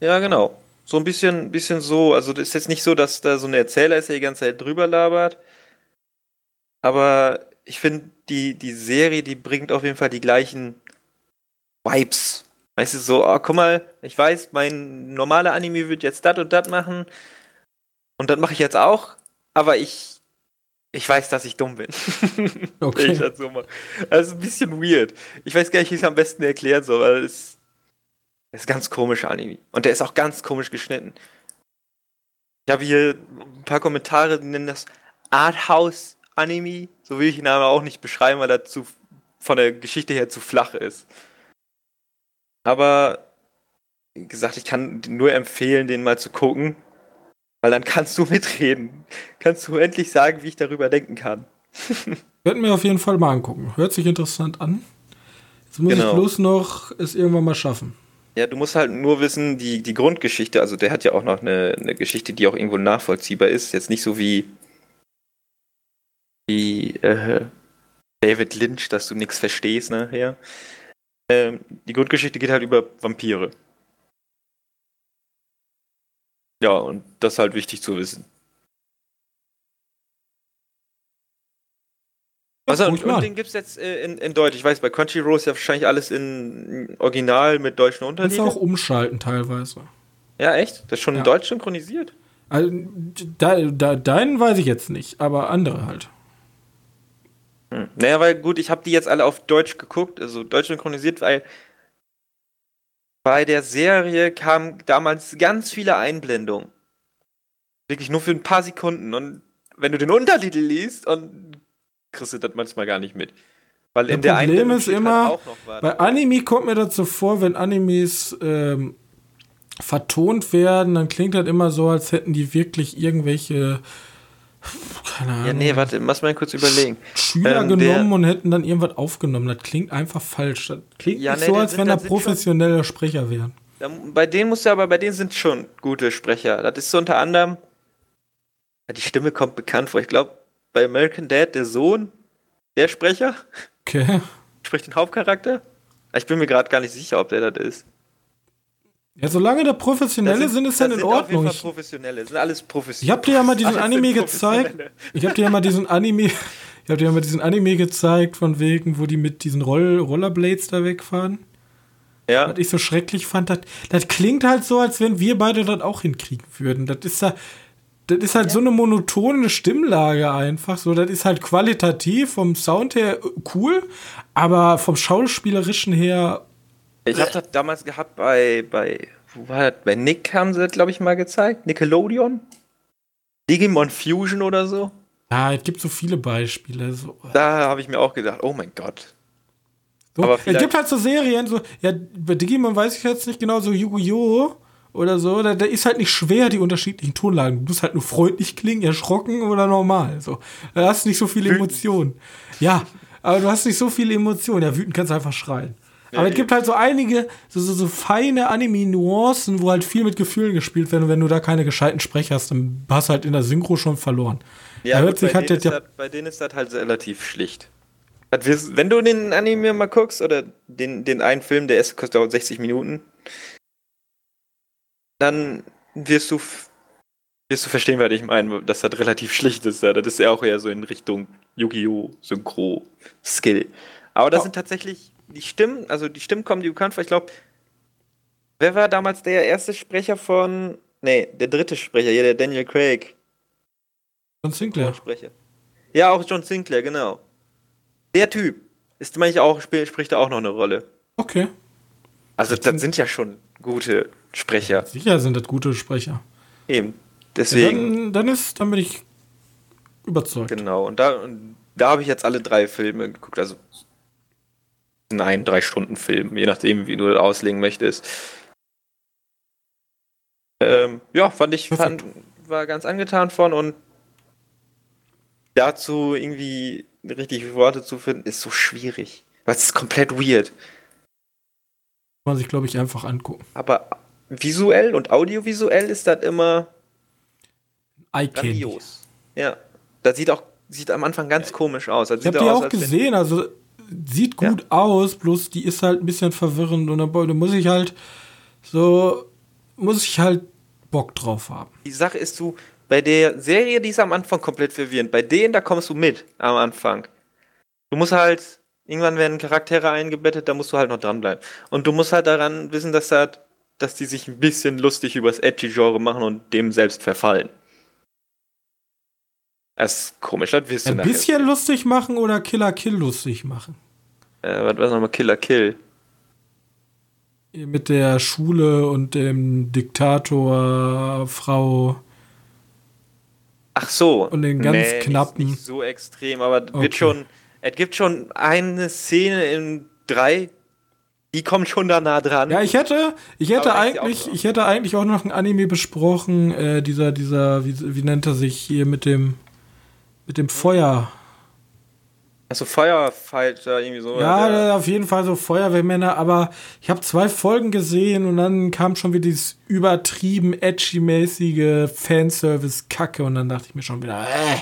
Ja, genau. So ein bisschen, bisschen so. Also, das ist jetzt nicht so, dass da so ein Erzähler ist, der die ganze Zeit drüber labert. Aber ich finde, die, die Serie, die bringt auf jeden Fall die gleichen Vibes. Weißt du, so, oh, guck mal, ich weiß, mein normaler Anime wird jetzt das und das machen. Und das mache ich jetzt auch. Aber ich ich weiß, dass ich dumm bin. Okay. ich das so mal. Das ist ein bisschen weird. Ich weiß gar nicht, wie ich es am besten erklären soll, weil es ist ganz komisch Anime. Und der ist auch ganz komisch geschnitten. Ich habe hier ein paar Kommentare, die nennen das Arthouse Anime. So will ich ihn aber auch nicht beschreiben, weil er zu, von der Geschichte her zu flach ist. Aber, wie gesagt, ich kann nur empfehlen, den mal zu gucken. Weil dann kannst du mitreden. Kannst du endlich sagen, wie ich darüber denken kann. Werden mir auf jeden Fall mal angucken. Hört sich interessant an. Jetzt muss genau. ich bloß noch es irgendwann mal schaffen. Ja, du musst halt nur wissen, die, die Grundgeschichte, also der hat ja auch noch eine, eine Geschichte, die auch irgendwo nachvollziehbar ist. Jetzt nicht so wie, wie äh, David Lynch, dass du nichts verstehst nachher. Ähm, die Grundgeschichte geht halt über Vampire. Ja, und das ist halt wichtig zu wissen. Also, und, und den gibt es jetzt äh, in, in Deutsch. Ich weiß, bei Crunchyroll ist ja wahrscheinlich alles in Original mit deutschen Untertiteln. Kannst du auch umschalten teilweise. Ja, echt? Das ist schon ja. in Deutsch synchronisiert? Also, da, da, deinen weiß ich jetzt nicht, aber andere halt. Hm. Naja, weil gut, ich habe die jetzt alle auf Deutsch geguckt, also deutsch synchronisiert, weil bei der Serie kamen damals ganz viele Einblendungen. Wirklich nur für ein paar Sekunden. Und wenn du den Untertitel liest, und kriegst du das manchmal gar nicht mit. Weil in der Problem ist halt immer, halt bei Anime kommt mir dazu vor, wenn Animes ähm, vertont werden, dann klingt das immer so, als hätten die wirklich irgendwelche keine Ahnung. Ja, nee, warte, lass mal kurz überlegen. Schüler ähm, genommen und hätten dann irgendwas aufgenommen. Das klingt einfach falsch. Das klingt ja, nicht nee, so, als wenn da professionelle schon, Sprecher wären. Bei denen musst du aber, bei denen sind schon gute Sprecher. Das ist so unter anderem, die Stimme kommt bekannt vor. Ich glaube, bei American Dad, der Sohn, der Sprecher. Okay. Spricht den Hauptcharakter. Ich bin mir gerade gar nicht sicher, ob der das ist. Ja, solange da Professionelle sind, sind, ist dann in Ordnung. Auf jeden Fall Professionelle, sind alles Professionelle. Ich hab dir ja mal diesen Anime gezeigt. Ich hab dir ja mal diesen Anime, ich hab dir ja mal diesen Anime gezeigt, von wegen, wo die mit diesen Roll Rollerblades da wegfahren. Ja. Was ich so schrecklich fand, das, das klingt halt so, als wenn wir beide das auch hinkriegen würden. Das ist ja, das ist halt ja. so eine monotone Stimmlage einfach. So, das ist halt qualitativ vom Sound her cool, aber vom Schauspielerischen her ich habe das damals gehabt bei, bei, wo war das? Bei Nick haben sie das, glaube ich, mal gezeigt. Nickelodeon? Digimon Fusion oder so? Ja, es gibt so viele Beispiele. So. Da habe ich mir auch gedacht, oh mein Gott. So, Aber es gibt halt so Serien, so, ja, bei Digimon weiß ich jetzt nicht genau, so Yu-Gi-Oh! Oder so, da, da, ist halt nicht schwer, die unterschiedlichen Tonlagen. Du musst halt nur freundlich klingen, erschrocken oder normal. So. Da hast du nicht so viele Emotionen. Ja, aber du hast nicht so viele Emotionen. Ja, wütend kannst du einfach schreien. Aber es gibt halt so einige, so, so, so feine Anime-Nuancen, wo halt viel mit Gefühlen gespielt wird. Und wenn du da keine gescheiten Sprecher hast, dann hast du halt in der Synchro schon verloren. Ja, gut, bei, halt denen ist das, bei denen ist das halt relativ schlicht. Wirst- Wenn du den Anime mal guckst, oder den, den einen Film, der erste kostet auch 60 Minuten, dann wirst du, wirst du verstehen, was ich meine, dass das relativ schlicht ist. Ja. Das ist ja auch eher so in Richtung Yu-Gi-Oh! Synchro-Skill. Aber das Ja. sind tatsächlich die Stimmen, also die Stimmen kommen, die bekannt vor. Ich glaube, wer war damals der erste Sprecher von, nee, der dritte Sprecher, hier, der Daniel Craig. John Sinclair. Sprecher. Ja, auch John Sinclair, genau. Der Typ ist manchmal auch, sp- spricht da auch noch eine Rolle. Okay. Also das sind ja schon gute Sprecher. Sicher sind das gute Sprecher. Eben. Deswegen, Dann, dann ist, dann bin ich überzeugt. genau. Und da, und da habe ich jetzt alle drei Filme geguckt. Also nein, drei Stunden Film, je nachdem, wie du das auslegen möchtest. Ähm, ja, fand ich, fand, war ganz angetan von und dazu irgendwie richtig Worte zu finden, ist so schwierig. Weil es ist komplett weird. Kann man sich, glaube ich, einfach angucken. Aber visuell und audiovisuell ist das immer Candy. grandios. Ja. Das sieht auch sieht am Anfang ganz komisch aus. Das Ich habe die aus, auch gesehen, also sieht gut aus, bloß die ist halt ein bisschen verwirrend und da da muss ich halt so, muss ich halt Bock drauf haben. Die Sache ist, du, bei der Serie, die ist am Anfang komplett verwirrend. Bei denen, da kommst du mit am Anfang. Du musst halt, irgendwann werden Charaktere eingebettet, da musst du halt noch dranbleiben. Und du musst halt daran wissen, dass, das, dass die sich ein bisschen lustig über das Edgy-Genre machen und dem selbst verfallen. Das ist komisch, das wirst du Ein nachher bisschen lustig machen oder Killer Kill lustig machen. Äh, was war nochmal Killer Kill? Mit der Schule und dem Diktator, Frau. Ach so. Und den ganz nicht- knappen. Nicht, so extrem, aber Okay. wird schon. Es gibt schon eine Szene in drei, die kommt schon da nah dran. Ja, ich hätte, ich hätte eigentlich, ich hätte eigentlich auch noch ein Anime besprochen, äh, dieser, dieser, wie, wie nennt er sich hier mit dem, mit dem Feuer. Also Firefighter, irgendwie so. Ja, der- äh, auf jeden Fall so Feuerwehrmänner, aber ich habe zwei Folgen gesehen und dann kam schon wieder dieses übertrieben edgy-mäßige Fanservice-Kacke und dann dachte ich mir schon wieder, äh.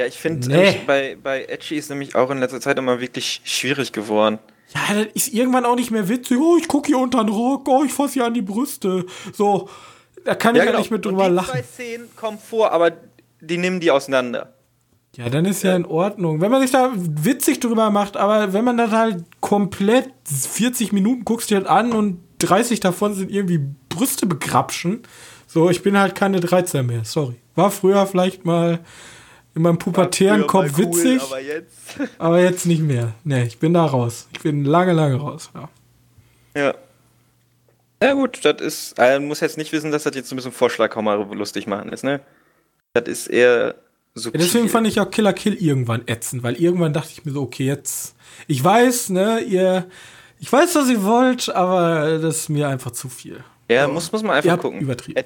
ja ich finde, Nee. bei, bei Edgy ist nämlich auch in letzter Zeit immer wirklich schwierig geworden. Ja, das ist irgendwann auch nicht mehr witzig. Oh, ich gucke hier unter den Rock, oh, ich fasse hier an die Brüste. So, da kann ich ja, nicht mehr drüber die lachen. zwei Szenen kommen vor, aber die nehmen die auseinander. Ja, dann ist ja in Ordnung. Wenn man sich da witzig drüber macht, aber wenn man das halt komplett 40 Minuten guckst dir das an und 30 davon sind irgendwie Brüste begrapschen. So, ich bin halt keine 13 mehr, sorry. War früher vielleicht mal in meinem pubertären Kopf cool, witzig, aber jetzt. aber jetzt nicht mehr. Nee, ich bin da raus. Ich bin lange, lange raus. Ja. Ja. Ja gut, das ist, äh, muss jetzt nicht wissen, dass das jetzt so ein bisschen Vorschlaghammer lustig machen ist, ne? Das ist eher Ja, subtil. deswegen fand ich auch Killer Kill irgendwann ätzend, weil irgendwann dachte ich mir so, okay, jetzt. Ich weiß, ne, ihr. Ich weiß, was ihr wollt, aber das ist mir einfach zu viel. ja, muss, muss man Ihr einfach habt gucken. übertrieben. Äh,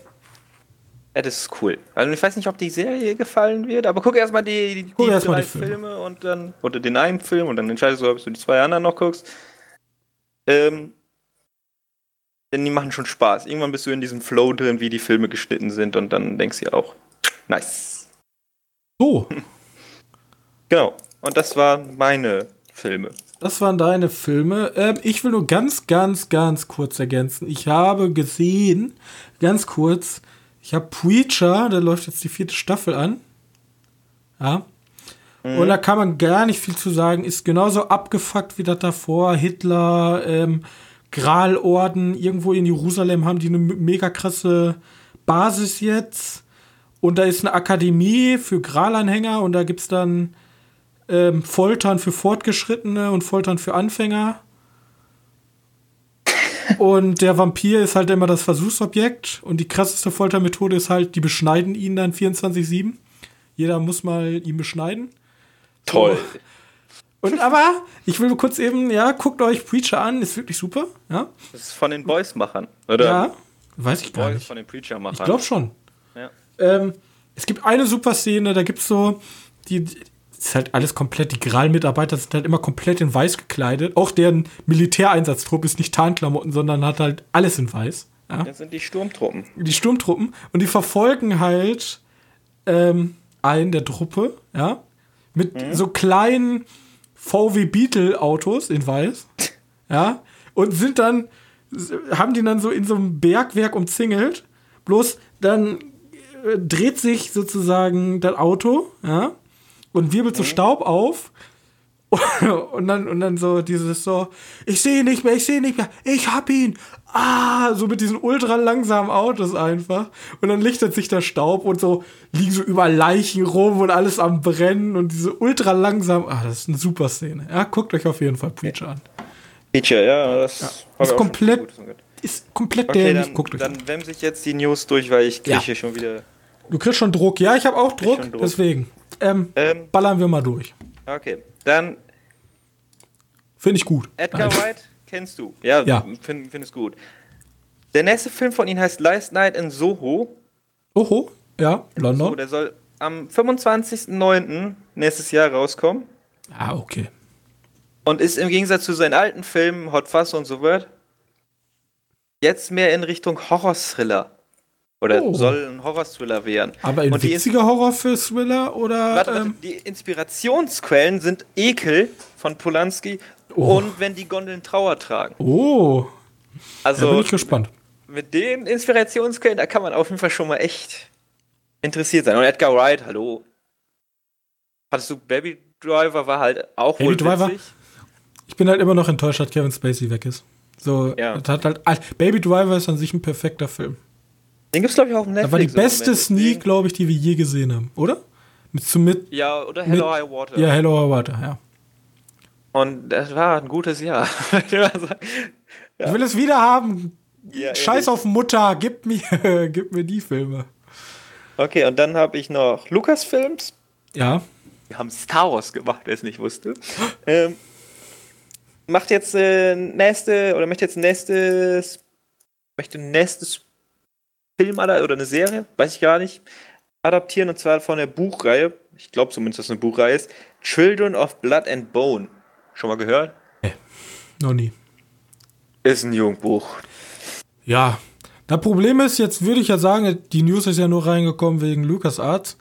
Ja, das ist cool. Also ich weiß nicht, ob die Serie gefallen wird, aber guck erstmal die, die, die erst mal drei die Filme. Filme. und dann, oder den einen Film und dann entscheidest du, ob du die zwei anderen noch guckst. Ähm, denn die machen schon Spaß. Irgendwann bist du in diesem Flow drin, wie die Filme geschnitten sind und dann denkst du dir auch, nice. So, Genau. Und das waren meine Filme. das waren deine Filme. Ähm, ich will nur ganz, ganz, ganz kurz ergänzen. Ich habe gesehen, ganz kurz, ich habe Preacher, da läuft jetzt die vierte Staffel an. Ja. Und da kann man gar nicht viel zu sagen. Ist genauso abgefuckt wie das davor. Hitler, ähm, Gralorden, irgendwo in Jerusalem haben die eine me- mega krasse Basis jetzt. Und da ist eine Akademie für Gralanhänger und da gibt es dann ähm, Foltern für Fortgeschrittene und Foltern für Anfänger. Und der Vampir ist halt immer das Versuchsobjekt. Und die krasseste Foltermethode ist halt, die beschneiden ihn dann 24-7. Jeder muss mal ihn beschneiden. Toll. Und aber, ich will kurz eben, ja, guckt euch Preacher an, ist wirklich super. Ja, Das ist von den Boys-Machern. Oder? ja weiß ich gar Boys nicht. von den Preacher-Machern. Ich glaube schon. Ja. Ähm, es gibt eine super Szene, da gibt es so, die, ist halt alles komplett, die Gral-Mitarbeiter sind halt immer komplett in weiß gekleidet. Auch deren Militäreinsatztrupp ist nicht Tarnklamotten, sondern hat halt alles in weiß. Ja? Das sind die Sturmtruppen. Die Sturmtruppen. Und die verfolgen halt ähm, einen der Truppe, ja, mit Mhm. so kleinen VW Beetle Autos in weiß, ja, und sind dann, haben die dann so in so einem Bergwerk umzingelt. Bloß dann äh, dreht sich sozusagen das Auto, ja, und wirbelt so Staub auf. Und dann, und dann so dieses so, ich sehe nicht mehr, ich sehe nicht mehr, ich hab ihn. Ah, so mit diesen ultra langsamen Autos einfach. Und dann lichtet sich der Staub und so liegen so über Leichen rum und alles am Brennen und diese ultra langsam. Ah, das ist eine super Szene. Ja, guckt euch auf jeden Fall Preacher an. Feature, ja, das ich Ist komplett-. Ist komplett Okay, dämlich. dann, Guckt euch an. dann wemse ich jetzt die News durch, weil ich kriege Ja. hier schon wieder. Du kriegst schon Druck. Ja, ich habe auch Druck, Druck. deswegen. Ähm, Ähm, ballern wir mal durch. okay, dann Finde ich gut. Edgar Nein. Wright kennst du. Ja, Ja. finde find es gut. Der nächste Film von ihm heißt Last Night in Soho. Oho, ja, So, London. der soll am 25.09. nächstes Jahr rauskommen. Ah, okay. Und ist im Gegensatz zu seinen alten Filmen, Hot Fuzz und so wird, jetzt mehr in Richtung Horror-Thriller. Oder Oh. soll ein Horror-Thriller werden. Aber ein Und witziger Horror für Thriller oder? Warte, warte, ähm, die Inspirationsquellen sind Ekel von Polanski Oh. und wenn die Gondeln Trauer tragen. oh, da bin Also ich gespannt. mit den Inspirationsquellen, da kann man auf jeden Fall schon mal echt interessiert sein. Und Edgar Wright, hallo. Hattest du Baby Driver war halt auch Baby wohl Driver? witzig. Ich bin halt immer noch enttäuscht, dass Kevin Spacey weg ist. So, Ja. hat halt, Baby Driver ist an sich ein perfekter Film. Den gibt's glaube ich auch auf Netflix. Das war die im beste Sneak, glaube ich, die wir je gesehen haben, oder? Mit, zu mit, Ja, oder Hello mit- High Water. ja, Hello Our Water, ja. Und das war ein gutes Jahr. Ich will es wieder haben. Ja, Scheiß auf Mutter, gib mir, gib mir die Filme. Okay, und dann habe ich noch Lucasfilms. Ja, Wir haben Star Wars gemacht, wer es nicht wusste. ähm, macht jetzt äh, nächste oder möchte jetzt nächstes möchte nächstes Film oder eine Serie, weiß ich gar nicht, adaptieren und zwar von der Buchreihe. Ich glaube zumindest, dass es eine Buchreihe ist. Children of Blood and Bone. Schon mal gehört? noch nie. Ist ein Jugendbuch. Ja, das Problem ist, jetzt würde ich ja sagen, die News ist ja nur reingekommen wegen LucasArts.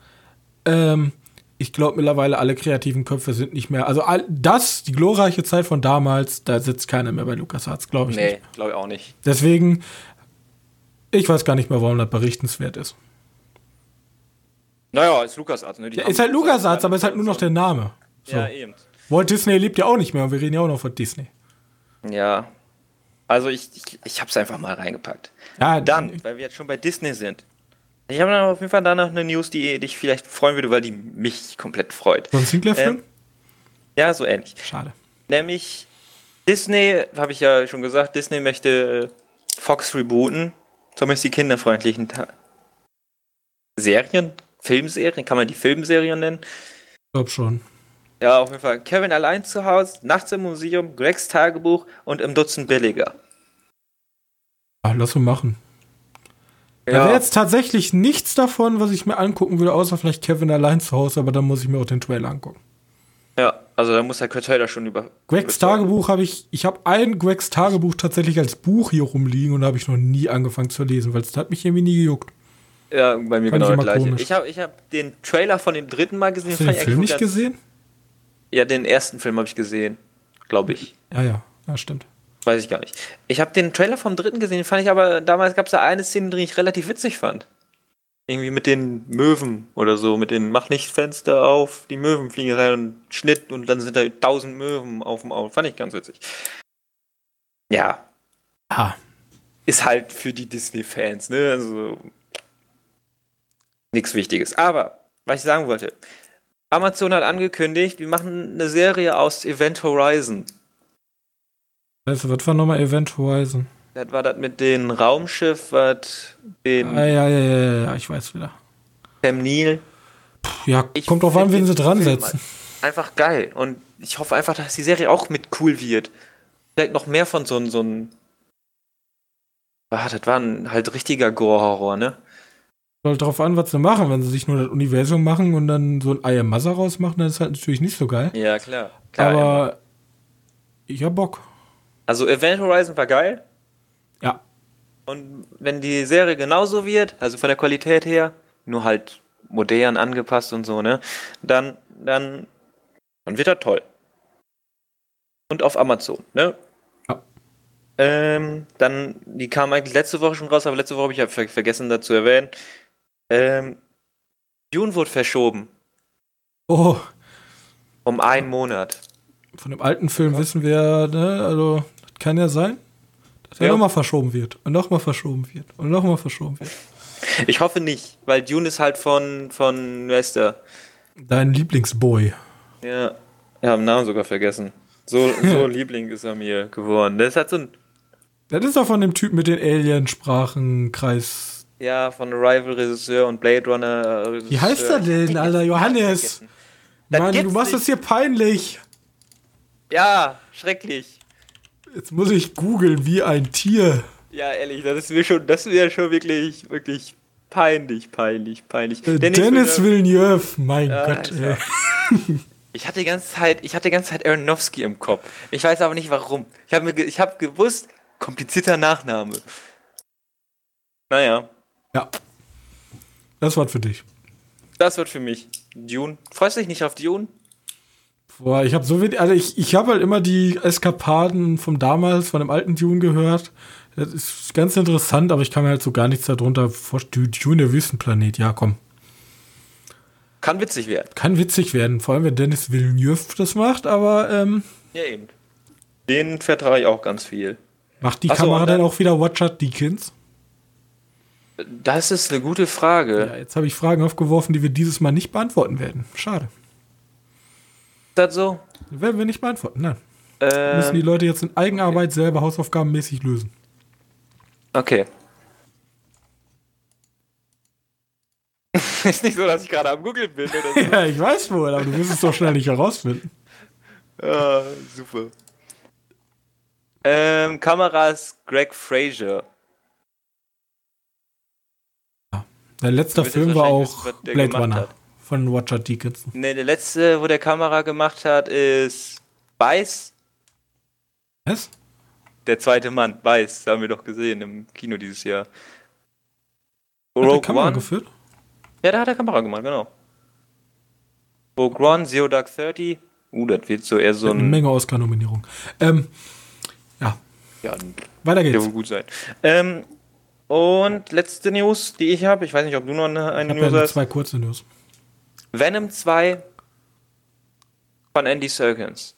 Ähm, ich glaube mittlerweile alle kreativen Köpfe sind nicht mehr. Also all, das, die glorreiche Zeit von damals, da sitzt keiner mehr bei LucasArts, glaube ich nicht. Nee, glaube ich auch nicht. Deswegen, ich weiß gar nicht mehr, warum das berichtenswert ist. Naja, ist LucasArts, ne? Die Ja, ist halt LucasArts, aber ist halt nur noch der Name. So. Ja, eben. Walt Disney lebt ja auch nicht mehr und wir reden ja auch noch von Disney. Ja. Also ich, ich, ich hab's einfach mal reingepackt. Ja, Dann, weil wir jetzt schon bei Disney sind. Ich habe auf jeden Fall da noch eine News, die dich vielleicht freuen würde, weil die mich komplett freut. So ein Sinclair-Film? Ähm, ja, so ähnlich. Schade. Nämlich Disney, habe ich ja schon gesagt, Disney möchte Fox rebooten. Zumindest die kinderfreundlichen Ta Serien, Filmserien, kann man die Filmserien nennen? Ich glaube schon. Ja, auf jeden Fall. Kevin allein zu Hause, Nachts im Museum, Gregs Tagebuch und im Dutzend billiger. Ah, lass uns machen. Da wäre jetzt tatsächlich nichts davon, was ich mir angucken würde, außer vielleicht Kevin allein zu Hause, aber dann muss ich mir auch den Trailer angucken. ja, also da muss der Trailer schon über. Gregs. Tagebuch habe ich, ich habe ein Gregs Tagebuch tatsächlich als Buch hier rumliegen und da habe ich noch nie angefangen zu lesen, weil es hat mich irgendwie nie gejuckt. Ja, bei mir Fand ich genau das gleiche. komisch. Ich habe ich hab den Trailer von dem dritten Mal gesehen. Hast du den Film nicht gesehen? Ja, den ersten Film habe ich gesehen. Glaube ich. Ja, ja, ja, stimmt. Weiß ich gar nicht. Ich habe den Trailer vom dritten gesehen, fand ich aber, damals gab es da eine Szene, die ich relativ witzig fand. Irgendwie mit den Möwen oder so, mit den Mach nicht Fenster auf, die Möwen fliegen rein und Schnitt und dann sind da tausend Möwen auf dem Auto. Fand ich ganz witzig. Ja, Ah, ist halt für die Disney-Fans, ne? Also nichts Wichtiges. Aber, was ich sagen wollte, Amazon hat angekündigt, wir machen eine Serie aus Event Horizon. du, was war nochmal Event Horizon? Das war das mit dem Raumschiff, was den ja, ja, ja, ja, ja, ich weiß wieder. Sam Neill. Ja, Ich kommt drauf an, wen sie dran Film setzen. Einfach geil. Und ich hoffe einfach, dass die Serie auch mit cool wird. Vielleicht noch mehr von so einem, so. Ah, das war ein halt richtiger Gore-Horror, ne? Kommt drauf an, was sie machen. Wenn sie sich nur das Universum machen und dann so ein Mother rausmachen, dann ist halt natürlich nicht so geil. Ja, klar. klar Aber immer. ich hab Bock. Also Event Horizon war geil. Ja. Und wenn die Serie genauso wird, also von der Qualität her, nur halt modern angepasst und so, ne, dann, dann, dann wird das toll. Und auf Amazon, ne? Ja. Ähm, dann, die kam eigentlich letzte Woche schon raus, aber letzte Woche habe ich ja ver vergessen dazu erwähnen. Ähm, Dune wurde verschoben. Oh, Um einen Monat. von dem alten Film wissen wir, ne, also, das kann ja sein, dass er Ja. nochmal verschoben wird. Und nochmal verschoben wird. Und nochmal verschoben wird. Ich hoffe nicht, weil Dune ist halt von, von, der? Dein Lieblingsboy. Ja, ich habe den Namen sogar vergessen. So, so Liebling ist er mir geworden. Das hat so ein, Das ist doch von dem Typ mit den Alien-Sprachenkreis. ja, von Arrival-Regisseur und Blade Runner-Regisseur. Wie heißt er denn, Alter? Johannes? Mann, du machst nicht. das hier peinlich. Ja, schrecklich. Jetzt muss ich googeln wie ein Tier. Ja, ehrlich, das ist mir schon, das wäre schon wirklich, wirklich peinlich, peinlich, peinlich. Äh, Dennis, Villeneuve, mein Ja, Gott. Alter. Ich hatte die ganze Zeit, ich hatte die ganze Zeit Aronofsky im Kopf. Ich weiß aber nicht warum. Ich habe mir, ge- ich habe gewusst, komplizierter Nachname. Naja, Ja. Das war für dich. das wird für mich Dune. Freust du dich nicht auf Dune? Boah, ich habe so wenig, also ich, ich habe halt immer die Eskapaden vom damals, von dem alten Dune gehört. Das ist ganz interessant, aber ich kann mir halt so gar nichts darunter vorstellen. Dune, der Wüstenplanet, ja komm. Kann witzig werden. Kann witzig werden, vor allem wenn Dennis Villeneuve das macht, aber ähm, Ja, eben. Den vertraue ich auch ganz viel. macht die Ach Kamera dann dann- auch wieder Watcher Deakins? Das ist eine gute Frage. Ja, jetzt habe ich Fragen aufgeworfen, die wir dieses Mal nicht beantworten werden. Schade. Das so? Werden wir nicht beantworten, nein. Müssen die Ähm, Leute jetzt in Eigenarbeit selber hausaufgabenmäßig lösen. okay. ist nicht so, dass ich gerade am Google bin oder so. Ja, ich weiß wohl, aber du wirst es doch schnell nicht herausfinden. Ah, super. Ähm, Kameras Greg Fraser. Dein letzter Film war auch Blade Runner hat. Von Watcher Deakins. Ne, der letzte, wo der Kamera gemacht hat, ist Beiß. Was? Der zweite Mann, Beiß. Haben wir doch gesehen im Kino dieses Jahr. Hat der Rogue Kamera One. geführt? Ja, da hat er Kamera gemacht, genau. Rogue One, Zero Dark Thirty. Uh, das wird so eher so Eine ein. Menge Oscar-Nominierung. Ähm, ja, Ja, weiter der geht's. wohl gut sein. Ähm, und letzte News, die ich habe, ich weiß nicht, ob du noch eine, eine ja News nur hast. zwei kurze News. Venom 2 von Andy Serkins.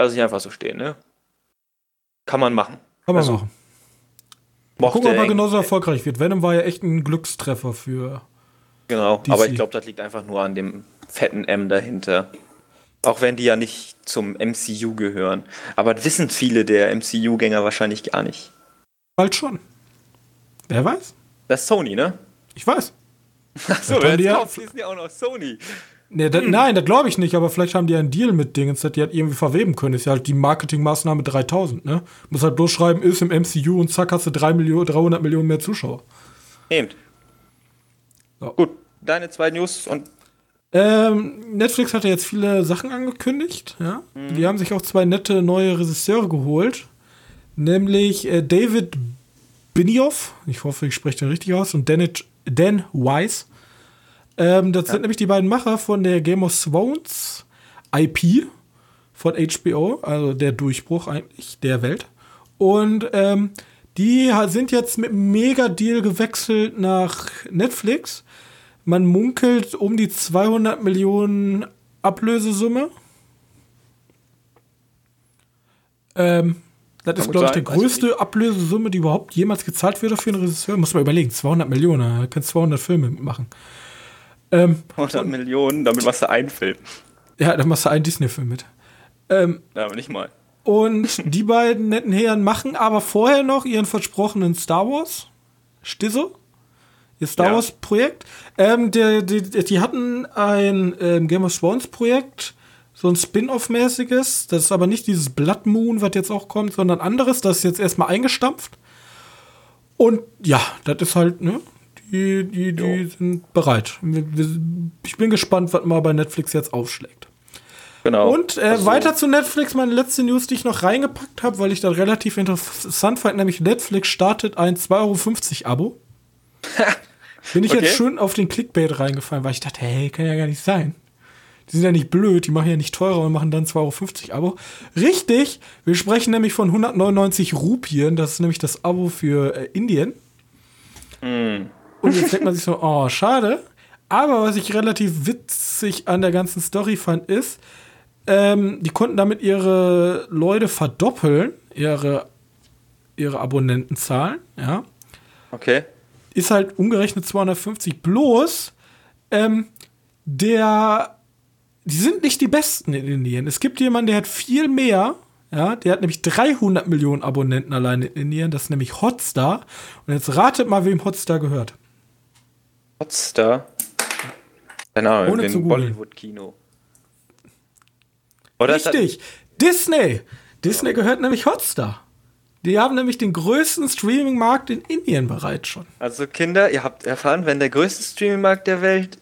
Lass ich einfach so stehen, ne? Kann man machen. Kann man Also, machen. Gucken, ob er genauso erfolgreich wird. Venom war ja echt ein Glückstreffer für. Genau, DC. aber ich glaube, das liegt einfach nur an dem fetten M dahinter. Auch wenn die ja nicht zum MCU gehören. Aber das wissen viele der MCU-Gänger wahrscheinlich gar nicht. Bald schon. Wer weiß? Das ist Sony, ne? Ich weiß. Achso, die jetzt die ja auch noch Sony. Nee, das, Nein, das glaube ich nicht, aber vielleicht haben die einen Deal mit Dingens, dass die halt irgendwie verweben können. Ist ja halt die Marketingmaßnahme 3000, ne? Muss halt bloß schreiben, ist im MCU und zack, hast du 3 Millionen, 300 Millionen mehr Zuschauer. Eben. So. Gut, deine zwei News und Ähm, Netflix hat ja jetzt viele Sachen angekündigt, ja. Die haben sich auch zwei nette neue Regisseure geholt. Nämlich äh, David Benioff, ich hoffe, ich spreche den richtig aus, und Dan, Dan Weiss. Ähm, das sind nämlich die beiden Macher von der Game of Thrones IP von HBO, also der Durchbruch eigentlich der Welt. Und ähm, die sind jetzt mit einem Mega-Deal gewechselt nach Netflix. Man munkelt um die 200 Millionen Ablösesumme. Ähm, das ist, glaube ich, die größte Ablösesumme, die überhaupt jemals gezahlt wird für einen Regisseur. Muss man überlegen, 200 Millionen, da kannst 200 Filme mitmachen. Ähm, 100 Millionen, damit machst du einen Film. ja, dann machst du einen Disney-Film mit. Ähm, Ja, aber nicht mal. und die beiden netten Herren machen aber vorher noch ihren versprochenen Star Wars. Stisse? Ihr Star Ja. Wars-Projekt. Ähm, die, die, die hatten ein ähm, Game of Thrones-Projekt, so ein Spin-off-mäßiges. Das ist aber nicht dieses Blood Moon, was jetzt auch kommt, sondern anderes. Das ist jetzt erstmal eingestampft. Und ja, das ist halt, ne? Die Die, die, sind bereit. Ich bin gespannt, was mal bei Netflix jetzt aufschlägt. Genau. Und äh, also, weiter zu Netflix, meine letzte News, die ich noch reingepackt habe, weil ich das relativ interessant fand, nämlich Netflix startet ein 2,50 Euro Abo. Bin ich okay. jetzt schön auf den Clickbait reingefallen, weil ich dachte, hey, kann ja gar nicht sein. Die sind ja nicht blöd, die machen ja nicht teurer und machen dann 2,50 Euro Abo. Richtig, wir sprechen nämlich von 199 Rupien, das ist nämlich das Abo für äh, Indien. Mm. Und jetzt denkt man sich so, oh, schade. Aber was ich relativ witzig an der ganzen Story fand, ist, ähm, die konnten damit ihre Leute verdoppeln, ihre, ihre Abonnentenzahlen, ja. Okay. Ist halt umgerechnet 250 bloß. Ähm, der, die sind nicht die besten in Indien. Es gibt jemanden, der hat viel mehr, ja, der hat nämlich 300 Millionen Abonnenten allein in Indien, das ist nämlich Hotstar. Und jetzt ratet mal, wem Hotstar gehört. Hotstar? Keine Ahnung, Ohne Bollywood-Kino. Richtig, Disney. Disney gehört nämlich Hotstar. Die haben nämlich den größten Streaming-Markt in Indien bereits schon. Also Kinder, ihr habt erfahren, wenn der größte Streaming-Markt der Welt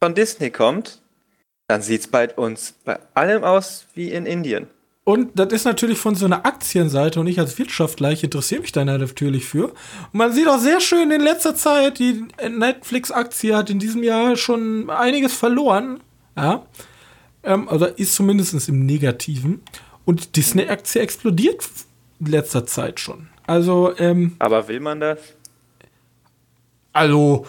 von Disney kommt, dann sieht es bei uns bei allem aus wie in Indien. Und das ist natürlich von so einer Aktienseite und ich als Wirtschaftler, ich interessiere mich da natürlich für. Und man sieht auch sehr schön in letzter Zeit, die Netflix-Aktie hat in diesem Jahr schon einiges verloren. Ja. Ähm, also ist zumindest im Negativen. Und die Disney-Aktie explodiert in letzter Zeit schon. Also, ähm, Aber will man das? Also,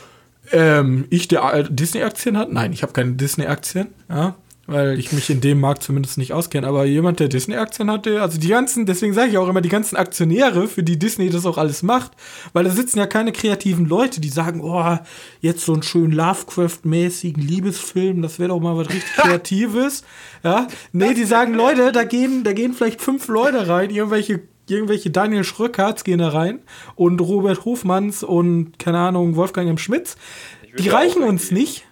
ähm, ich, der Disney-Aktien hat? Nein, ich habe keine Disney-Aktien. Ja weil ich mich in dem Markt zumindest nicht auskenne. Aber jemand, der Disney-Aktien hatte, also die ganzen, deswegen sage ich auch immer, die ganzen Aktionäre, für die Disney das auch alles macht, weil da sitzen ja keine kreativen Leute, die sagen, oh, jetzt so einen schönen Lovecraft-mäßigen Liebesfilm, das wäre doch mal was richtig Kreatives. ja, nee, die sagen, Leute, da gehen, da gehen vielleicht fünf Leute rein, irgendwelche irgendwelche Daniel Schröckerts gehen da rein und Robert Hofmanns und keine Ahnung, Wolfgang M. Schmitz. Die reichen uns nicht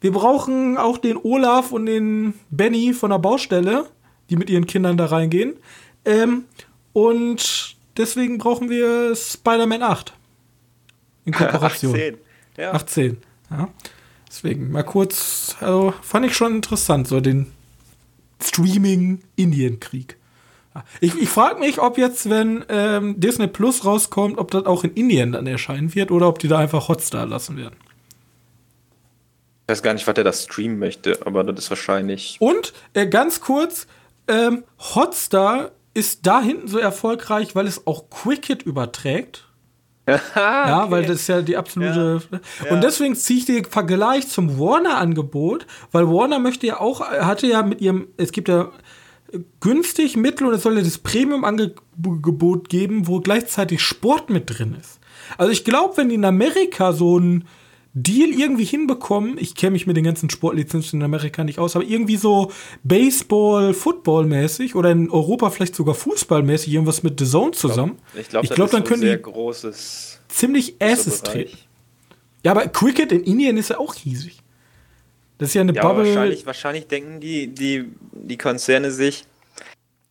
wir brauchen auch den Olaf und den Benny von der Baustelle, die mit ihren Kindern da reingehen. Ähm, und deswegen brauchen wir Spider-Man 8. In Kooperation. 18. Ja. 18. Ja. Deswegen mal kurz, also fand ich schon interessant, so den Streaming-Indien-Krieg. Ich, ich frage mich, ob jetzt, wenn ähm, Disney Plus rauskommt, ob das auch in Indien dann erscheinen wird oder ob die da einfach Hotstar lassen werden. Ich weiß gar nicht, was er da streamen möchte, aber das ist wahrscheinlich. Und äh, ganz kurz, ähm, Hotstar ist da hinten so erfolgreich, weil es auch Quicket überträgt. ja, okay. weil das ist ja die absolute. Ja. Und deswegen ziehe ich den Vergleich zum Warner-Angebot, weil Warner möchte ja auch, hatte ja mit ihrem, es gibt ja günstig, mittel und es soll ja das Premium-Angebot geben, wo gleichzeitig Sport mit drin ist. Also ich glaube, wenn die in Amerika so ein Deal irgendwie hinbekommen. Ich kenne mich mit den ganzen Sportlizenzen in Amerika nicht aus, aber irgendwie so Baseball, Football-mäßig oder in Europa vielleicht sogar Fußball-mäßig irgendwas mit The Zone zusammen. Ich glaube, glaub, glaub, dann können die großes ziemlich Asses treten. Ja, aber Cricket in Indien ist ja auch riesig. Das ist ja eine ja, Bubble. Wahrscheinlich, wahrscheinlich denken die, die, die Konzerne sich,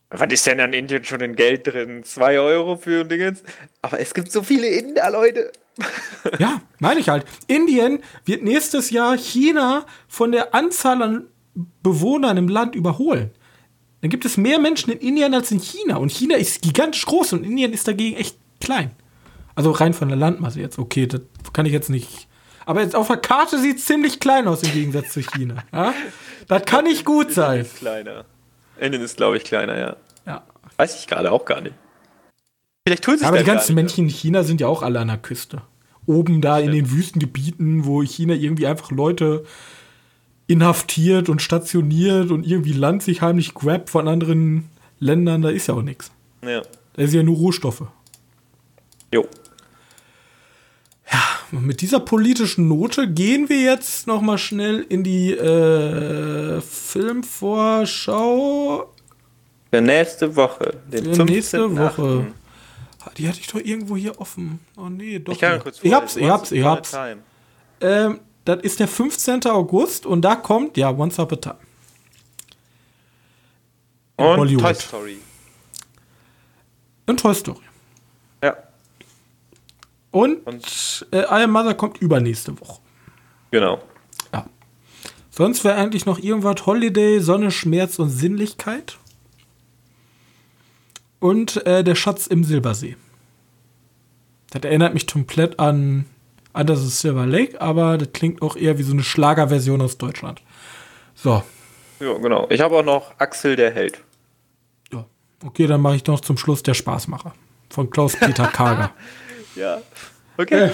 was ist denn an Indien schon in Geld drin? Zwei Euro für ein Dingens? Aber es gibt so viele Inder, Leute. ja, meine ich halt. Indien wird nächstes Jahr China von der Anzahl an Bewohnern im Land überholen. Dann gibt es mehr Menschen in Indien als in China. Und China ist gigantisch groß und Indien ist dagegen echt klein. Also rein von der Landmasse jetzt. Okay, das kann ich jetzt nicht. Aber jetzt auf der Karte sieht es ziemlich klein aus im Gegensatz zu China. Ja? Das kann nicht gut sein. Indien ist kleiner. Indien ist, glaube ich, kleiner, ja. Ja. Weiß ich gerade auch gar nicht. Vielleicht tut sich Aber die ganzen Männchen in China sind ja auch alle an der Küste. Oben da in den Wüstengebieten, wo China irgendwie einfach Leute inhaftiert und stationiert und irgendwie Land sich heimlich grabt von anderen Ländern, da ist ja auch nichts. Ja. Da ist ja nur Rohstoffe. Jo. Ja, mit dieser politischen Note gehen wir jetzt noch mal schnell in die äh, Filmvorschau. Für nächste Woche. Den Für nächste Woche. 8. Die hatte ich doch irgendwo hier offen. Oh nee, doch. Ich kann kurz vor, ich hab's, ich hab's, ich hab's. Ähm, das ist der 15. August und da kommt, ja, Once Upon a Time. Und Hollywood. Toy Story. Und Toy Story. Und, Und äh, I Am Mother kommt übernächste Woche. Genau. Ja. Sonst wäre eigentlich noch irgendwas Holiday, Sonne, Schmerz und Sinnlichkeit. Und äh, der Schatz im Silbersee. Das erinnert mich komplett an Under the Silver Lake, aber das klingt auch eher wie so eine Schlagerversion aus Deutschland. So. Ja, genau. Ich habe auch noch Axel der Held. Ja. Okay, dann mache ich noch zum Schluss der Spaßmacher von Klaus-Peter Kager. Ja. Okay. Äh,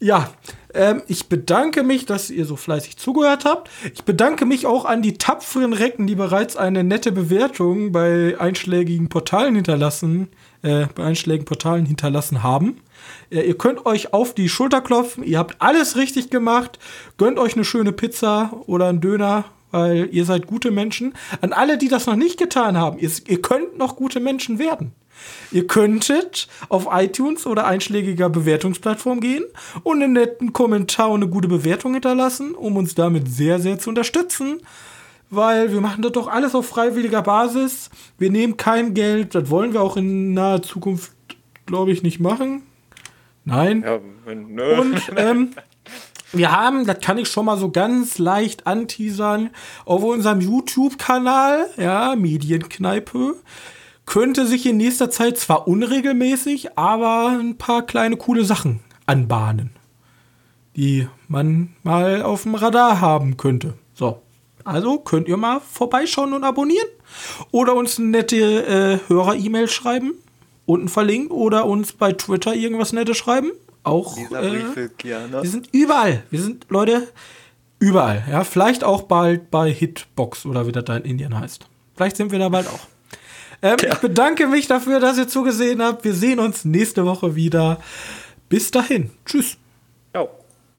ja, ähm, ich bedanke mich, dass ihr so fleißig zugehört habt. Ich bedanke mich auch an die tapferen Recken, die bereits eine nette Bewertung bei einschlägigen Portalen hinterlassen, äh, bei einschlägigen Portalen hinterlassen haben. Äh, ihr könnt euch auf die Schulter klopfen. Ihr habt alles richtig gemacht. Gönnt euch eine schöne Pizza oder einen Döner, weil ihr seid gute Menschen. An alle, die das noch nicht getan haben, ihr, ihr könnt noch gute Menschen werden. Ihr könntet auf iTunes oder einschlägiger Bewertungsplattform gehen und einen netten Kommentar und eine gute Bewertung hinterlassen, um uns damit sehr, sehr zu unterstützen. Weil wir machen das doch alles auf freiwilliger Basis. Wir nehmen kein Geld. Das wollen wir auch in naher Zukunft, glaube ich, nicht machen. Nein. Ja, nö. Und ähm, wir haben, das kann ich schon mal so ganz leicht anteasern, auf unserem YouTube-Kanal, ja, Medienkneipe, könnte sich in nächster Zeit zwar unregelmäßig, aber ein paar kleine coole Sachen anbahnen, die man mal auf dem Radar haben könnte. So. Also könnt ihr mal vorbeischauen und abonnieren oder uns eine nette äh, Hörer-E-Mail schreiben, unten verlinkt oder uns bei Twitter irgendwas Nettes schreiben. Auch. Äh, wir sind überall. Wir sind, Leute, überall. Ja, vielleicht auch bald bei Hitbox oder wie das da in Indien heißt. Vielleicht sind wir da bald auch. Ähm, ja. Ich bedanke mich dafür, dass ihr zugesehen habt. Wir sehen uns nächste Woche wieder. Bis dahin. Tschüss. Ciao.